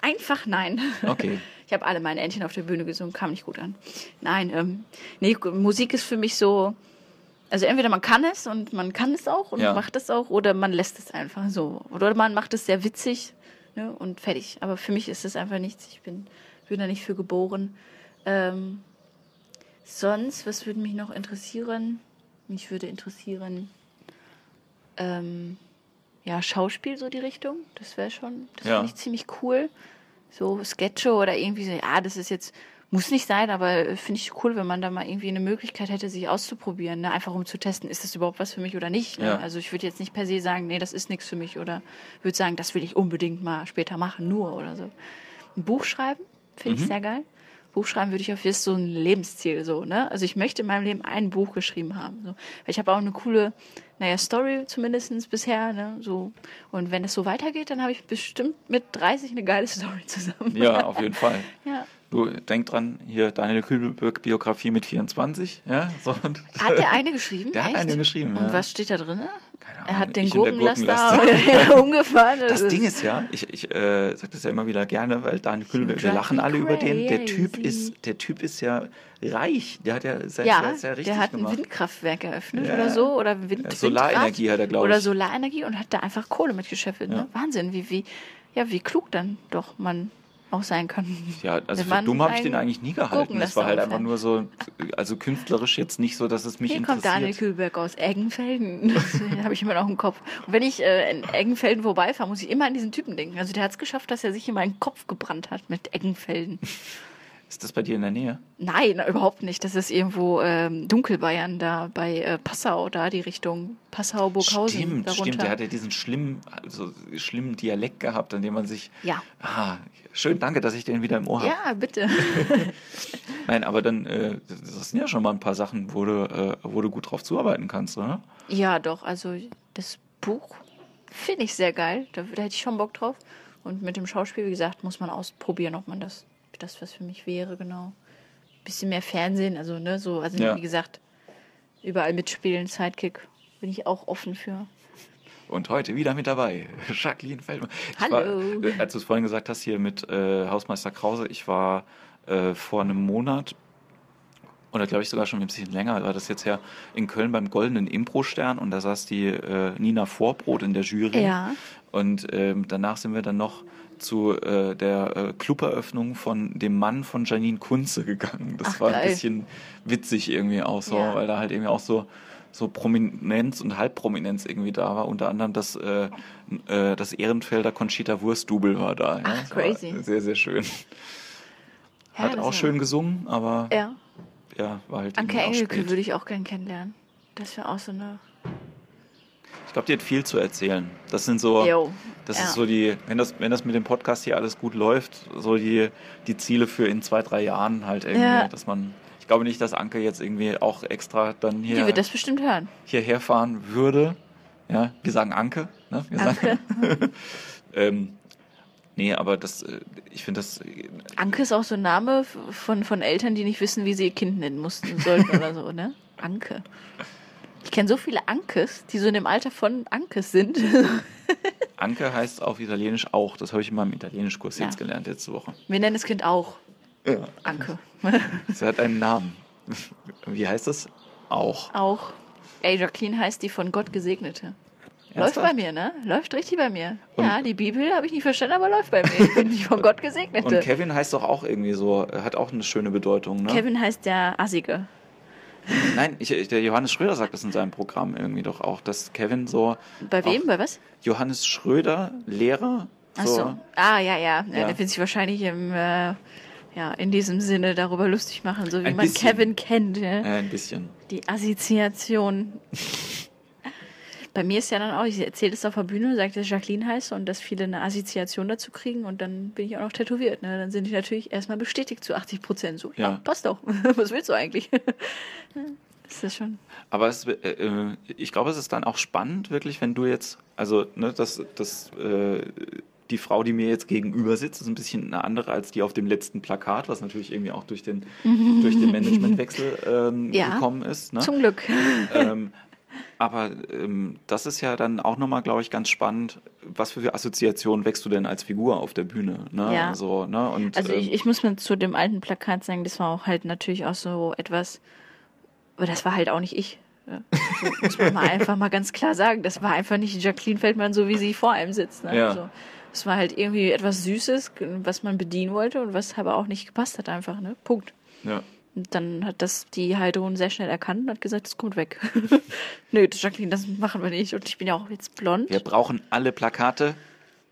Einfach nein. Okay. <laughs> Ich habe alle meine Entchen auf der Bühne gesungen, kam nicht gut an. Nein, ähm, nee, Musik ist für mich so, also entweder man kann es und man kann es auch und Ja. macht es auch oder man lässt es einfach so. Oder man macht es sehr witzig ne, und fertig. Aber für mich ist es einfach nichts. Ich bin, bin da nicht für geboren. Ähm, sonst, was würde mich noch interessieren? Mich würde interessieren, ähm, ja, Schauspiel so die Richtung. Das wäre schon, das Ja. finde ich ziemlich cool. So Sketche oder irgendwie so, ja, das ist jetzt, muss nicht sein, aber finde ich cool, wenn man da mal irgendwie eine Möglichkeit hätte, sich auszuprobieren, ne? einfach um zu testen, ist das überhaupt was für mich oder nicht. Ne? Ja. Also ich würde jetzt nicht per se sagen, nee, das ist nichts für mich oder würde sagen, das will ich unbedingt mal später machen, nur oder so. Ein Buch schreiben, finde Mhm. ich sehr geil. Buch schreiben würde ich auf ist so ein Lebensziel so, ne? Also ich möchte in meinem Leben ein Buch geschrieben haben. So. Weil ich habe auch eine coole, naja, Story zumindest bisher, ne? So. Und wenn es so weitergeht, dann habe ich bestimmt mit 30 eine geile Story zusammen. Ja, auf jeden Fall. <laughs> Ja. Du denk dran, hier Daniel Kübelberg Biografie mit 24, ja? So, Hat der eine geschrieben? Der hat Echt? eine geschrieben, Und ja. was steht da drin? Keine Er Ahnung, hat den Gurkenlaster Gurkenlaster. <laughs> umgefahren. Das Ding ist ja, ich, ich äh, sage das ja immer wieder gerne, weil Daniel Kühlberg, wir lachen alle über den. Der Typ crazy. ist, der Typ ist ja reich. Der hat ja, sein, ja, hat's ja richtig der hat gemacht. ein Windkraftwerk eröffnet Ja. oder so. Oder Wind, Solarenergie Windkraft hat er, glaub Oder ich. Solarenergie und hat da einfach Kohle mitgeschäffelt. Ja. Ne? Wahnsinn, wie, wie, ja, wie klug dann doch man auch sein kann. Ja, also für dumm habe ich den eigentlich nie gehalten. Das war halt einfach nur so, also künstlerisch jetzt nicht so, dass es mich Hier kommt Daniel interessiert. Kühlberg aus Eggenfelden. <laughs> Das habe ich immer noch im Kopf. Und wenn ich äh, in Eggenfelden vorbeifahre, muss ich immer an diesen Typen denken. Also der hat es geschafft, dass er sich in meinen Kopf gebrannt hat mit Eggenfelden. Ist das bei dir in der Nähe? Nein, überhaupt nicht. Das ist irgendwo ähm, Dunkelbayern da bei äh, Passau, da die Richtung Passau, Burghausen. Stimmt, darunter. stimmt. Der hat ja diesen schlimmen, also schlimmen Dialekt gehabt, an dem man sich. Ja. Ah, schön, danke, dass ich den wieder im Ohr habe. Ja, bitte. <laughs> Nein, aber dann, äh, das sind ja schon mal ein paar Sachen, wo du, äh, wo du gut drauf zuarbeiten kannst, oder? Ja, doch. Also das Buch finde ich sehr geil. Da, da hätte ich schon Bock drauf. Und mit dem Schauspiel, wie gesagt, muss man ausprobieren, ob man das, das was für mich wäre, genau. Bisschen mehr Fernsehen, also ne, so, also Ja. wie gesagt, überall mitspielen, Sidekick, bin ich auch offen für. Und heute wieder mit dabei, <laughs> Jacqueline Feldmann. Hallo. War, äh, als du es vorhin gesagt hast, hier mit äh, Hausmeister Krause, ich war äh, vor einem Monat, oder glaube ich sogar schon ein bisschen länger, war das jetzt her, in Köln beim Goldenen Impro-Stern und da saß die äh, Nina Vorbrot in der Jury. Ja. Und ähm, danach sind wir dann noch zu äh, der äh, Cluberöffnung von dem Mann von Janine Kunze gegangen. Das Ach, war geil. ein bisschen witzig irgendwie auch so, Ja. weil da halt irgendwie auch so so Prominenz und Halbprominenz irgendwie da war. Unter anderem das, äh, äh, das Ehrenfelder Conchita Wurst-Double war da. Ja. Ach, crazy. Sehr, sehr schön. Ja, Hat auch schön gesungen, aber ja, Ja. war halt Anke Engelke würde ich auch gern kennenlernen. Das wäre auch so eine. Ich glaube, die hat viel zu erzählen. Das sind so, Jo, das ja. ist so die, wenn das, wenn das mit dem Podcast hier alles gut läuft, so die, die Ziele für in zwei, drei Jahren halt irgendwie, Ja. dass man, ich glaube nicht, dass Anke jetzt irgendwie auch extra dann Die hier, wird das bestimmt hören. hierher fahren würde. Ja, wir sagen Anke, ne? Wir Anke. Sagen, <laughs> ähm, nee, aber das, äh, ich finde das, Anke ist auch so ein Name von, von Eltern, die nicht wissen, wie sie ihr Kind nennen mussten sollten oder so, ne? Anke. Ich kenne so viele Ankes, die so in dem Alter von Ankes sind. <laughs> Anke heißt auf Italienisch auch. Das habe ich in meinem Italienischkurs Ja. jetzt gelernt letzte Woche. Wir nennen das Kind auch Ja. Anke. <laughs> Sie hat einen Namen. Wie heißt das? Auch. auch. Ey, Jacqueline heißt die von Gott Gesegnete. Läuft Ernsthaft? bei mir, ne? Läuft richtig bei mir. Und- ja, die Bibel habe ich nicht verstanden, aber läuft bei mir. Ich bin nicht von Gott gesegnet. Und Kevin heißt doch auch irgendwie so, hat auch eine schöne Bedeutung, ne? Kevin heißt der Assige. Nein, ich, der Johannes Schröder sagt das in seinem Programm irgendwie doch auch, dass Kevin so. Bei wem? Bei was? Johannes Schröder, Lehrer. Ach so. Ah, ja, ja. ja. Ja. Der wird sich wahrscheinlich im, äh, ja, in diesem Sinne darüber lustig machen, so wie Ein man bisschen. Kevin kennt. Ja? Äh, ein bisschen. Die Assoziation. <laughs> Bei mir ist ja dann auch, ich erzähle es auf der Bühne, sage, dass Jacqueline heißt und dass viele eine Assoziation dazu kriegen und dann bin ich auch noch tätowiert. Ne? Dann sind die natürlich erstmal bestätigt zu 80 Prozent. So, ja, Ja. passt doch. <laughs> Was willst du eigentlich? <laughs> das ist schon. Aber es, äh, äh, ich glaube, es ist dann auch spannend, wirklich, wenn du jetzt, also, ne, das, das, äh, die Frau, die mir jetzt gegenüber sitzt, ist ein bisschen eine andere als die auf dem letzten Plakat, was natürlich irgendwie auch durch den, durch den <laughs> Managementwechsel ähm, Ja. gekommen ist. Ne? Zum Glück. ähm, aber ähm, das ist ja dann auch nochmal, glaube ich, ganz spannend. Was für Assoziationen wächst du denn als Figur auf der Bühne? Ne? Ja. So, ne? Und, Also ähm, ich, ich muss mir zu dem alten Plakat sagen, das war auch halt natürlich auch so etwas, aber das war halt auch nicht ich. Ja. So muss man mal <laughs> einfach mal ganz klar sagen. Das war einfach nicht Jacqueline Feldmann, so wie sie vor einem sitzt. Ne? Ja. Also, es war halt irgendwie etwas Süßes, was man bedienen wollte und was aber auch nicht gepasst hat einfach. Ne? Punkt. ja. Und dann hat das die Heidrun sehr schnell erkannt und hat gesagt, das kommt weg. <laughs> Nö, das Jacqueline, das machen wir nicht. Und ich bin ja auch jetzt blond. Wir brauchen alle Plakate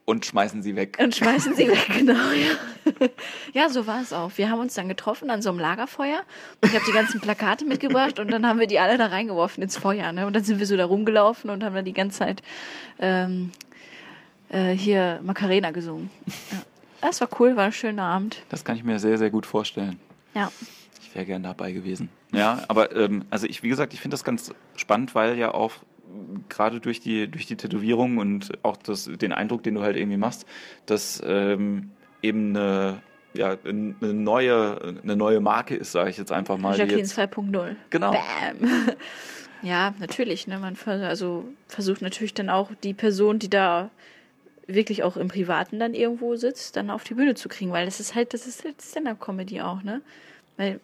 und schmeißen sie weg. Und schmeißen sie weg, <laughs> genau, ja. Ja, so war es auch. Wir haben uns dann getroffen an so einem Lagerfeuer. Und ich habe die ganzen Plakate mitgebracht und dann haben wir die alle da reingeworfen ins Feuer. Ne? Und dann sind wir so da rumgelaufen und haben dann die ganze Zeit ähm, äh, hier Macarena gesungen. Ja. Das war cool, war ein schöner Abend. Das kann ich mir sehr, sehr gut vorstellen. Ja. Ich wäre gern dabei gewesen. Ja, aber ähm, also ich, wie gesagt, ich finde das ganz spannend, weil ja auch gerade durch die, durch die Tätowierung und auch das, den Eindruck, den du halt irgendwie machst, dass ähm, eben eine, ja, eine neue, eine neue Marke ist, sage ich jetzt einfach mal. Jacqueline jetzt, 2.0. Genau. Bam. <laughs> Ja, natürlich. Ne? Man vers also versucht natürlich dann auch die Person, die da wirklich auch im Privaten dann irgendwo sitzt, dann auf die Bühne zu kriegen, weil das ist halt, das ist halt Stand-up-Comedy auch, ne? Weil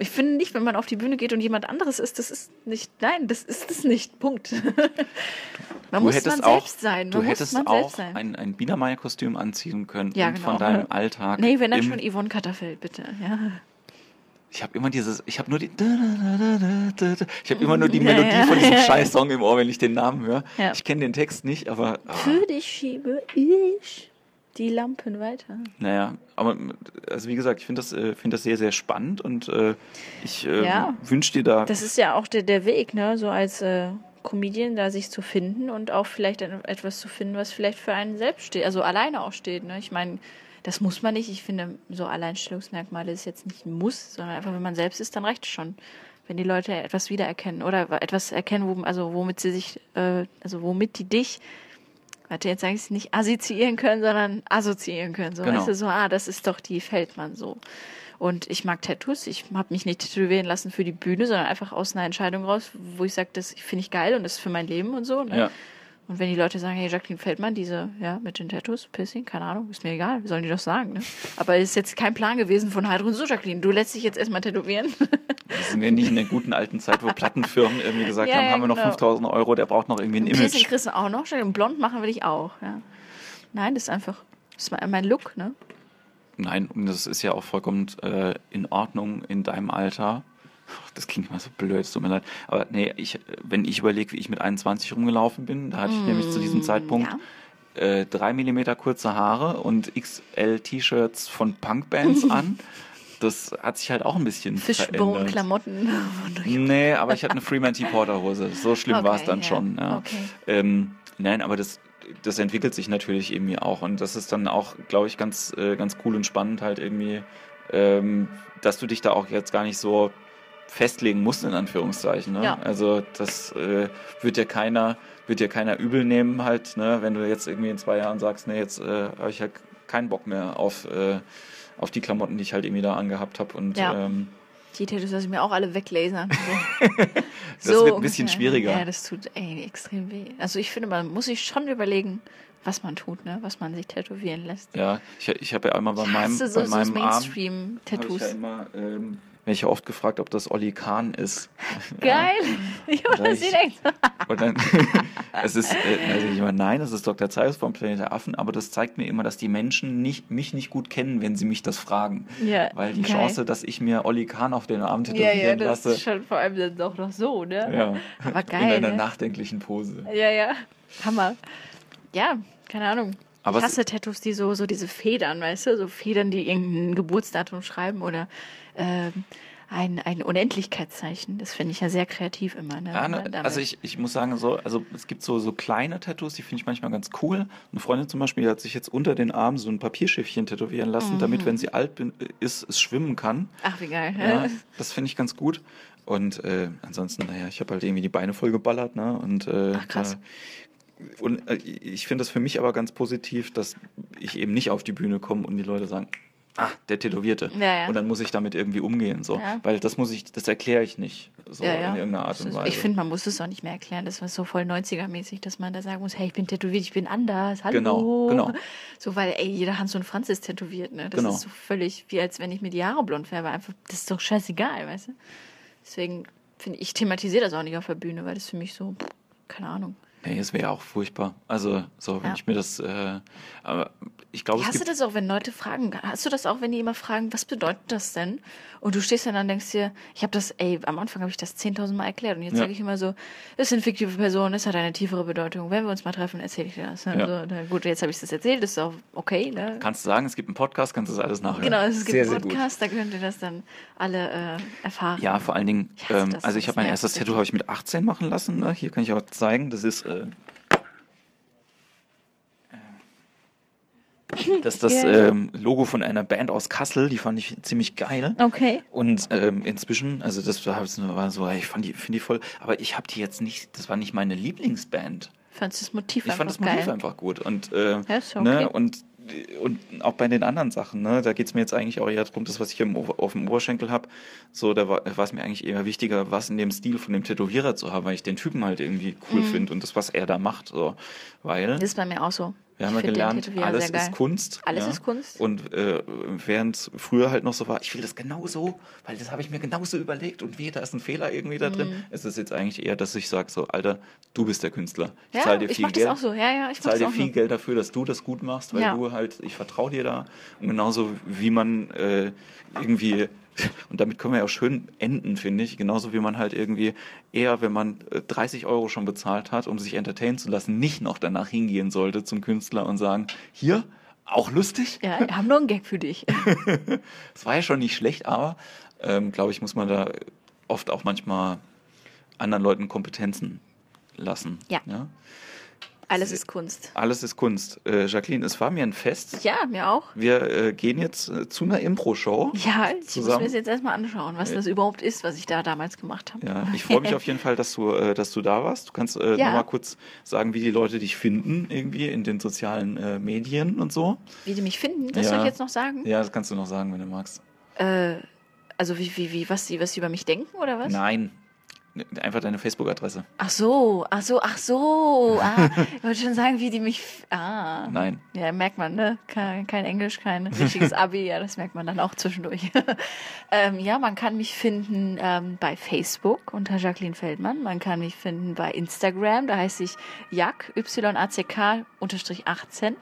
ich finde nicht, wenn man auf die Bühne geht und jemand anderes ist, das ist nicht, nein, das ist es nicht. Punkt. <laughs> man du muss hättest man auch, selbst sein. du Man hättest muss man auch selbst sein. ein, ein Biedermeier-Kostüm anziehen können Ja, und genau. von deinem Alltag. Nee, wenn dann schon Yvonne Katterfeld, bitte. Ja. Ich habe immer dieses, ich habe nur die, ich habe immer nur <laughs> die Ja, Melodie ja. von diesem <laughs> scheiß Song im Ohr, wenn ich den Namen höre. Ja. Ich kenne den Text nicht, aber ah, Für dich schiebe ich die Lampen weiter. naja, aber also wie gesagt, ich finde das, äh, finde das sehr, sehr spannend und äh, ich äh, Ja. wünsche dir da. Das ist ja auch der, der Weg, ne? So als äh, Comedian da sich zu finden und auch vielleicht etwas zu finden, was vielleicht für einen selbst steht, also alleine auch steht, ne? Ich meine, das muss man nicht. Ich finde, so Alleinstellungsmerkmale ist jetzt nicht ein Muss, sondern einfach, wenn man selbst ist, dann reicht es schon. Wenn die Leute etwas wiedererkennen oder etwas erkennen, wo, also womit sie sich, äh, also womit die dich, warte, jetzt sage ich es nicht assoziieren können, sondern assoziieren können. So, Genau. weißt du, so, ah, das ist doch die Feldmann so. Und ich mag Tattoos. Ich habe mich nicht tätowieren lassen für die Bühne, sondern einfach aus einer Entscheidung raus, wo ich sage, das finde ich geil und das ist für mein Leben und so. Ne? Ja. Und wenn die Leute sagen, hey, Jacqueline Feldmann, diese, ja, mit den Tattoos, Piercing, keine Ahnung, ist mir egal, sollen die doch sagen, ne? Aber ist jetzt kein Plan gewesen von Heidrun, so Jacqueline, du lässt dich jetzt erstmal tätowieren. Sind ja nicht in der guten alten Zeit, wo Plattenfirmen irgendwie gesagt Ja, haben, ja, haben wir noch genau. 5000 Euro, der braucht noch irgendwie ein Ein Piercing Image. kriegst du auch noch, und blond machen will ich auch, ja. Nein, das ist einfach, das ist mein Look, ne? Nein, und das ist ja auch vollkommen äh, in Ordnung in deinem Alter. Das klingt immer so blöd, es tut mir leid. Aber nee, ich, wenn ich überlege, wie ich mit 21 rumgelaufen bin, da hatte ich nämlich zu diesem Zeitpunkt ja. äh, drei Millimeter kurze Haare und XL-T-Shirts von Punkbands <laughs> an. Das hat sich halt auch ein bisschen verändert. Fishbone-Klamotten. <laughs> Nee, aber ich hatte eine Freeman T. Porter Hose. So schlimm Okay, war es dann ja. schon. Ja. Okay. Ähm, nein, aber das, das entwickelt sich natürlich irgendwie auch. Und das ist dann auch, glaube ich, ganz, äh, ganz cool und spannend halt irgendwie, ähm, dass du dich da auch jetzt gar nicht so festlegen musst, in Anführungszeichen. Ne? Ja. Also das äh, wird dir keiner, wird dir keiner übel nehmen halt, ne? wenn du jetzt irgendwie in zwei Jahren sagst, nee, jetzt äh, habe ich ja keinen Bock mehr auf, äh, auf die Klamotten, die ich halt irgendwie da angehabt habe. Und Ja. ähm, Die Tattoos lasse ich mir auch alle weglasern. <laughs> So. Das wird ein bisschen ungefähr. schwieriger. Ja, das tut ey, extrem weh. Also ich finde, man muss sich schon überlegen, was man tut, ne? was man sich tätowieren lässt. ja, ich, ich habe ja einmal bei Ich meinem, hasse so, bei so meinem Arm, habe ich Mainstream-Tattoos. ja immer, ähm, ich ja oft gefragt, ob das Olli Kahn ist. <laughs> Geil! Das ich- direkt. Und dann, <laughs> es ist, äh, also ich immer, nein, es ist Dr. Zeiss vom Planet der Affen, aber das zeigt mir immer, dass die Menschen nicht, mich nicht gut kennen, wenn sie mich das fragen. Ja, Weil die geil. Chance, dass ich mir Olli Kahn auf den Arm Ja, tätowieren ja, das lasse, ist schon vor allem dann doch noch so, ne? ja, Aber <laughs> in geil. einer ne? nachdenklichen Pose. Ja, ja. Hammer. Ja, keine Ahnung. Aber ich hasse Tattoos, die so, so diese Federn, weißt du? So Federn, die irgendein Geburtsdatum schreiben oder ähm, ein, ein Unendlichkeitszeichen. Das finde ich ja sehr kreativ immer. Ne? Ja, ne, also ich, ich muss sagen, so, also es gibt so, so kleine Tattoos, die finde ich manchmal ganz cool. Eine Freundin zum Beispiel die hat sich jetzt unter den Arm so ein Papierschiffchen tätowieren lassen, Mhm. damit, wenn sie alt bin, ist, es schwimmen kann. Ach, wie geil. Ja, <laughs> das finde ich ganz gut. Und äh, ansonsten, naja, ich habe halt irgendwie die Beine voll geballert, ne? Und, äh, Ach, krass. Da, und äh, ich finde das für mich aber ganz positiv, dass ich eben nicht auf die Bühne komme und die Leute sagen, ah, der Tätowierte. Ja, ja. Und dann muss ich damit irgendwie umgehen. So. Ja. Weil das muss ich, das erkläre ich nicht so in irgendeiner Art und Weise. Ich finde, man muss es auch nicht mehr erklären. Das war so voll 90er-mäßig, dass man da sagen muss, hey, ich bin tätowiert, ich bin anders. Hallo. Genau, genau. So, weil, ey, jeder Hans und Franz ist tätowiert, ne? Das Genau. ist so völlig wie als wenn ich mir die Haare blond färbe. Einfach, das ist doch scheißegal, weißt du? Deswegen finde ich, ich thematisiere das auch nicht auf der Bühne, weil das für mich so, keine Ahnung. Nee, es wäre auch furchtbar. Also, so, wenn Ja. ich mir das, äh, aber ich glaube, es Hast du das auch, wenn Leute fragen, hast du das auch, wenn die immer fragen, was bedeutet das denn? Und du stehst dann da und denkst dir, ich habe das, ey, am Anfang habe ich das 10.000 Mal erklärt und jetzt Ja. sage ich immer so, das sind fiktive Personen, das hat eine tiefere Bedeutung. Wenn wir uns mal treffen, erzähle ich dir das. Ne? Ja. Also, na gut, jetzt habe ich das erzählt, das ist auch okay. Ne? kannst du sagen, es gibt einen Podcast, kannst du das alles nachhören. Genau, es gibt sehr, einen. Podcast, da könnt ihr das dann alle äh, erfahren. Ja, vor allen Dingen, Ich ähm, also ich habe mein erstes. Tattoo habe ich mit 18 machen lassen. Ne? Hier kann ich auch zeigen, das ist äh, das, ist das Geil. ähm, Logo von einer Band aus Kassel, die fand ich ziemlich geil. Okay. Und ähm, inzwischen, also das war, so, ich fand die, finde die voll, aber ich habe die jetzt nicht, das war nicht meine Lieblingsband. Fandst du das Motiv Ich einfach fand das Motiv geil? einfach gut. Und, äh, Ja, ist okay. ne, und, und auch bei den anderen Sachen, ne, da geht es mir jetzt eigentlich auch eher darum, das, was ich im, auf dem Oberschenkel habe, so, da war es mir eigentlich eher wichtiger, was in dem Stil von dem Tätowierer zu haben, weil ich den Typen halt irgendwie cool finde und das, was er da macht. So. Weil Mhm. Das ist bei mir auch so. Wir haben ja gelernt, alles ist Kunst. Alles ja. ist Kunst. Und äh, während es früher halt noch so war, ich will das genauso, weil das habe ich mir genauso überlegt und wie, da ist ein Fehler irgendwie da drin, Mhm. ist es jetzt eigentlich eher, dass ich sage, so, Alter, du bist der Künstler. Ich Ja, zahle dir viel Geld. auch so. Ja, ja, ich zahle dir viel so. Geld dafür, dass du das gut machst, weil du halt, ich vertraue dir da. Und genauso wie man äh, irgendwie, und damit können wir ja auch schön enden, finde ich, genauso wie man halt irgendwie eher, wenn man äh, 30 Euro schon bezahlt hat, um sich entertainen zu lassen, nicht noch danach hingehen sollte zum Künstler und sagen, hier, auch lustig. Ja, wir haben nur einen Gag für dich. <laughs> Es war ja schon nicht schlecht, aber ähm, glaube ich, muss man da oft auch manchmal anderen Leuten Kompetenzen lassen. Ja. Alles ist Kunst. Alles ist Kunst. Äh, Jacqueline, es war mir ein Fest. Ja, mir auch. Wir äh, gehen jetzt äh, zu einer Impro-Show. Ja, ich muss Zusammen? mir das jetzt erstmal anschauen, was das überhaupt ist, was ich da damals gemacht habe. Ja, ich freue mich auf jeden Fall, dass du, äh, dass du da warst. Du kannst äh, Ja. nochmal kurz sagen, wie die Leute dich finden, irgendwie in den sozialen äh, Medien und so. Wie die mich finden, das Ja. soll ich jetzt noch sagen? Ja, das kannst du noch sagen, wenn du magst. Äh, also wie, wie, wie, was sie, was sie über mich denken oder was? Nein. Einfach deine Facebook-Adresse. Ach so, ach so, ach so. Ah, ich wollte schon sagen, wie die mich. Ah. Nein. Ja, merkt man, ne? Kein, kein Englisch, kein richtiges Abi, ja, das merkt man dann auch zwischendurch. <laughs> ähm, ja, man kann mich finden ähm, bei Facebook unter Jacqueline Feldmann. Man kann mich finden bei Instagram, da heiße ich Jack, Y-A-C-K unterstrich 18.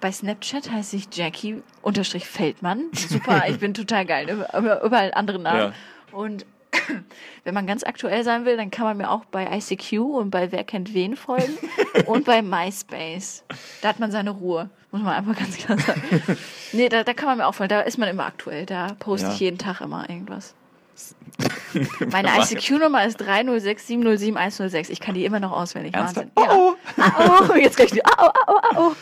Bei Snapchat heiße ich Jackie unterstrich Feldmann. Super, <laughs> ich bin total geil. Über- über- Überall andere Namen. Und <coughs> wenn man ganz aktuell sein will, dann kann man mir auch bei ICQ und bei Wer kennt wen folgen <laughs> und bei MySpace. Da hat man seine Ruhe, muss man einfach ganz klar sagen. <laughs> Nee, da, da kann man mir auch folgen, da ist man immer aktuell, da poste Ja. ich jeden Tag immer irgendwas. <laughs> Meine ICQ-Nummer ist 306707106. Ich kann die immer noch auswendig. Ernsthaft? Wahnsinn. Oh, Ja. Oh, jetzt krieg ich die. Oh, oh, ah, oh.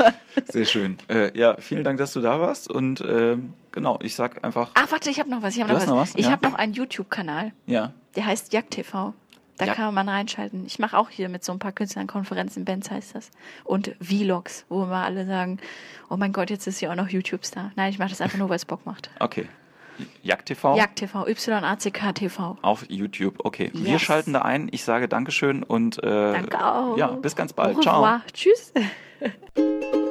Sehr schön. Äh, ja, vielen Dank, dass du da warst. Und ähm, genau, ich sag einfach, Ach, warte, ich habe noch was. Ich habe noch, noch was? Ich Ja. habe noch einen YouTube-Kanal. ja, Der heißt Jagd TV. Da Ja. kann man reinschalten. Ich mache auch hier mit so ein paar Künstlern Konferenzen, Bands heißt das. Und Vlogs, wo immer alle sagen, oh mein Gott, jetzt ist hier auch noch YouTube-Star. Nein, ich mache das einfach nur, weil es Bock macht. okay. Jagd TV Jagd TV, Y-A-C-K TV. auf YouTube. Okay, wir Yes. schalten da ein. Ich sage Dankeschön und äh, Danke auch. ja, bis ganz bald. Au Ciao. Tschüss. <laughs>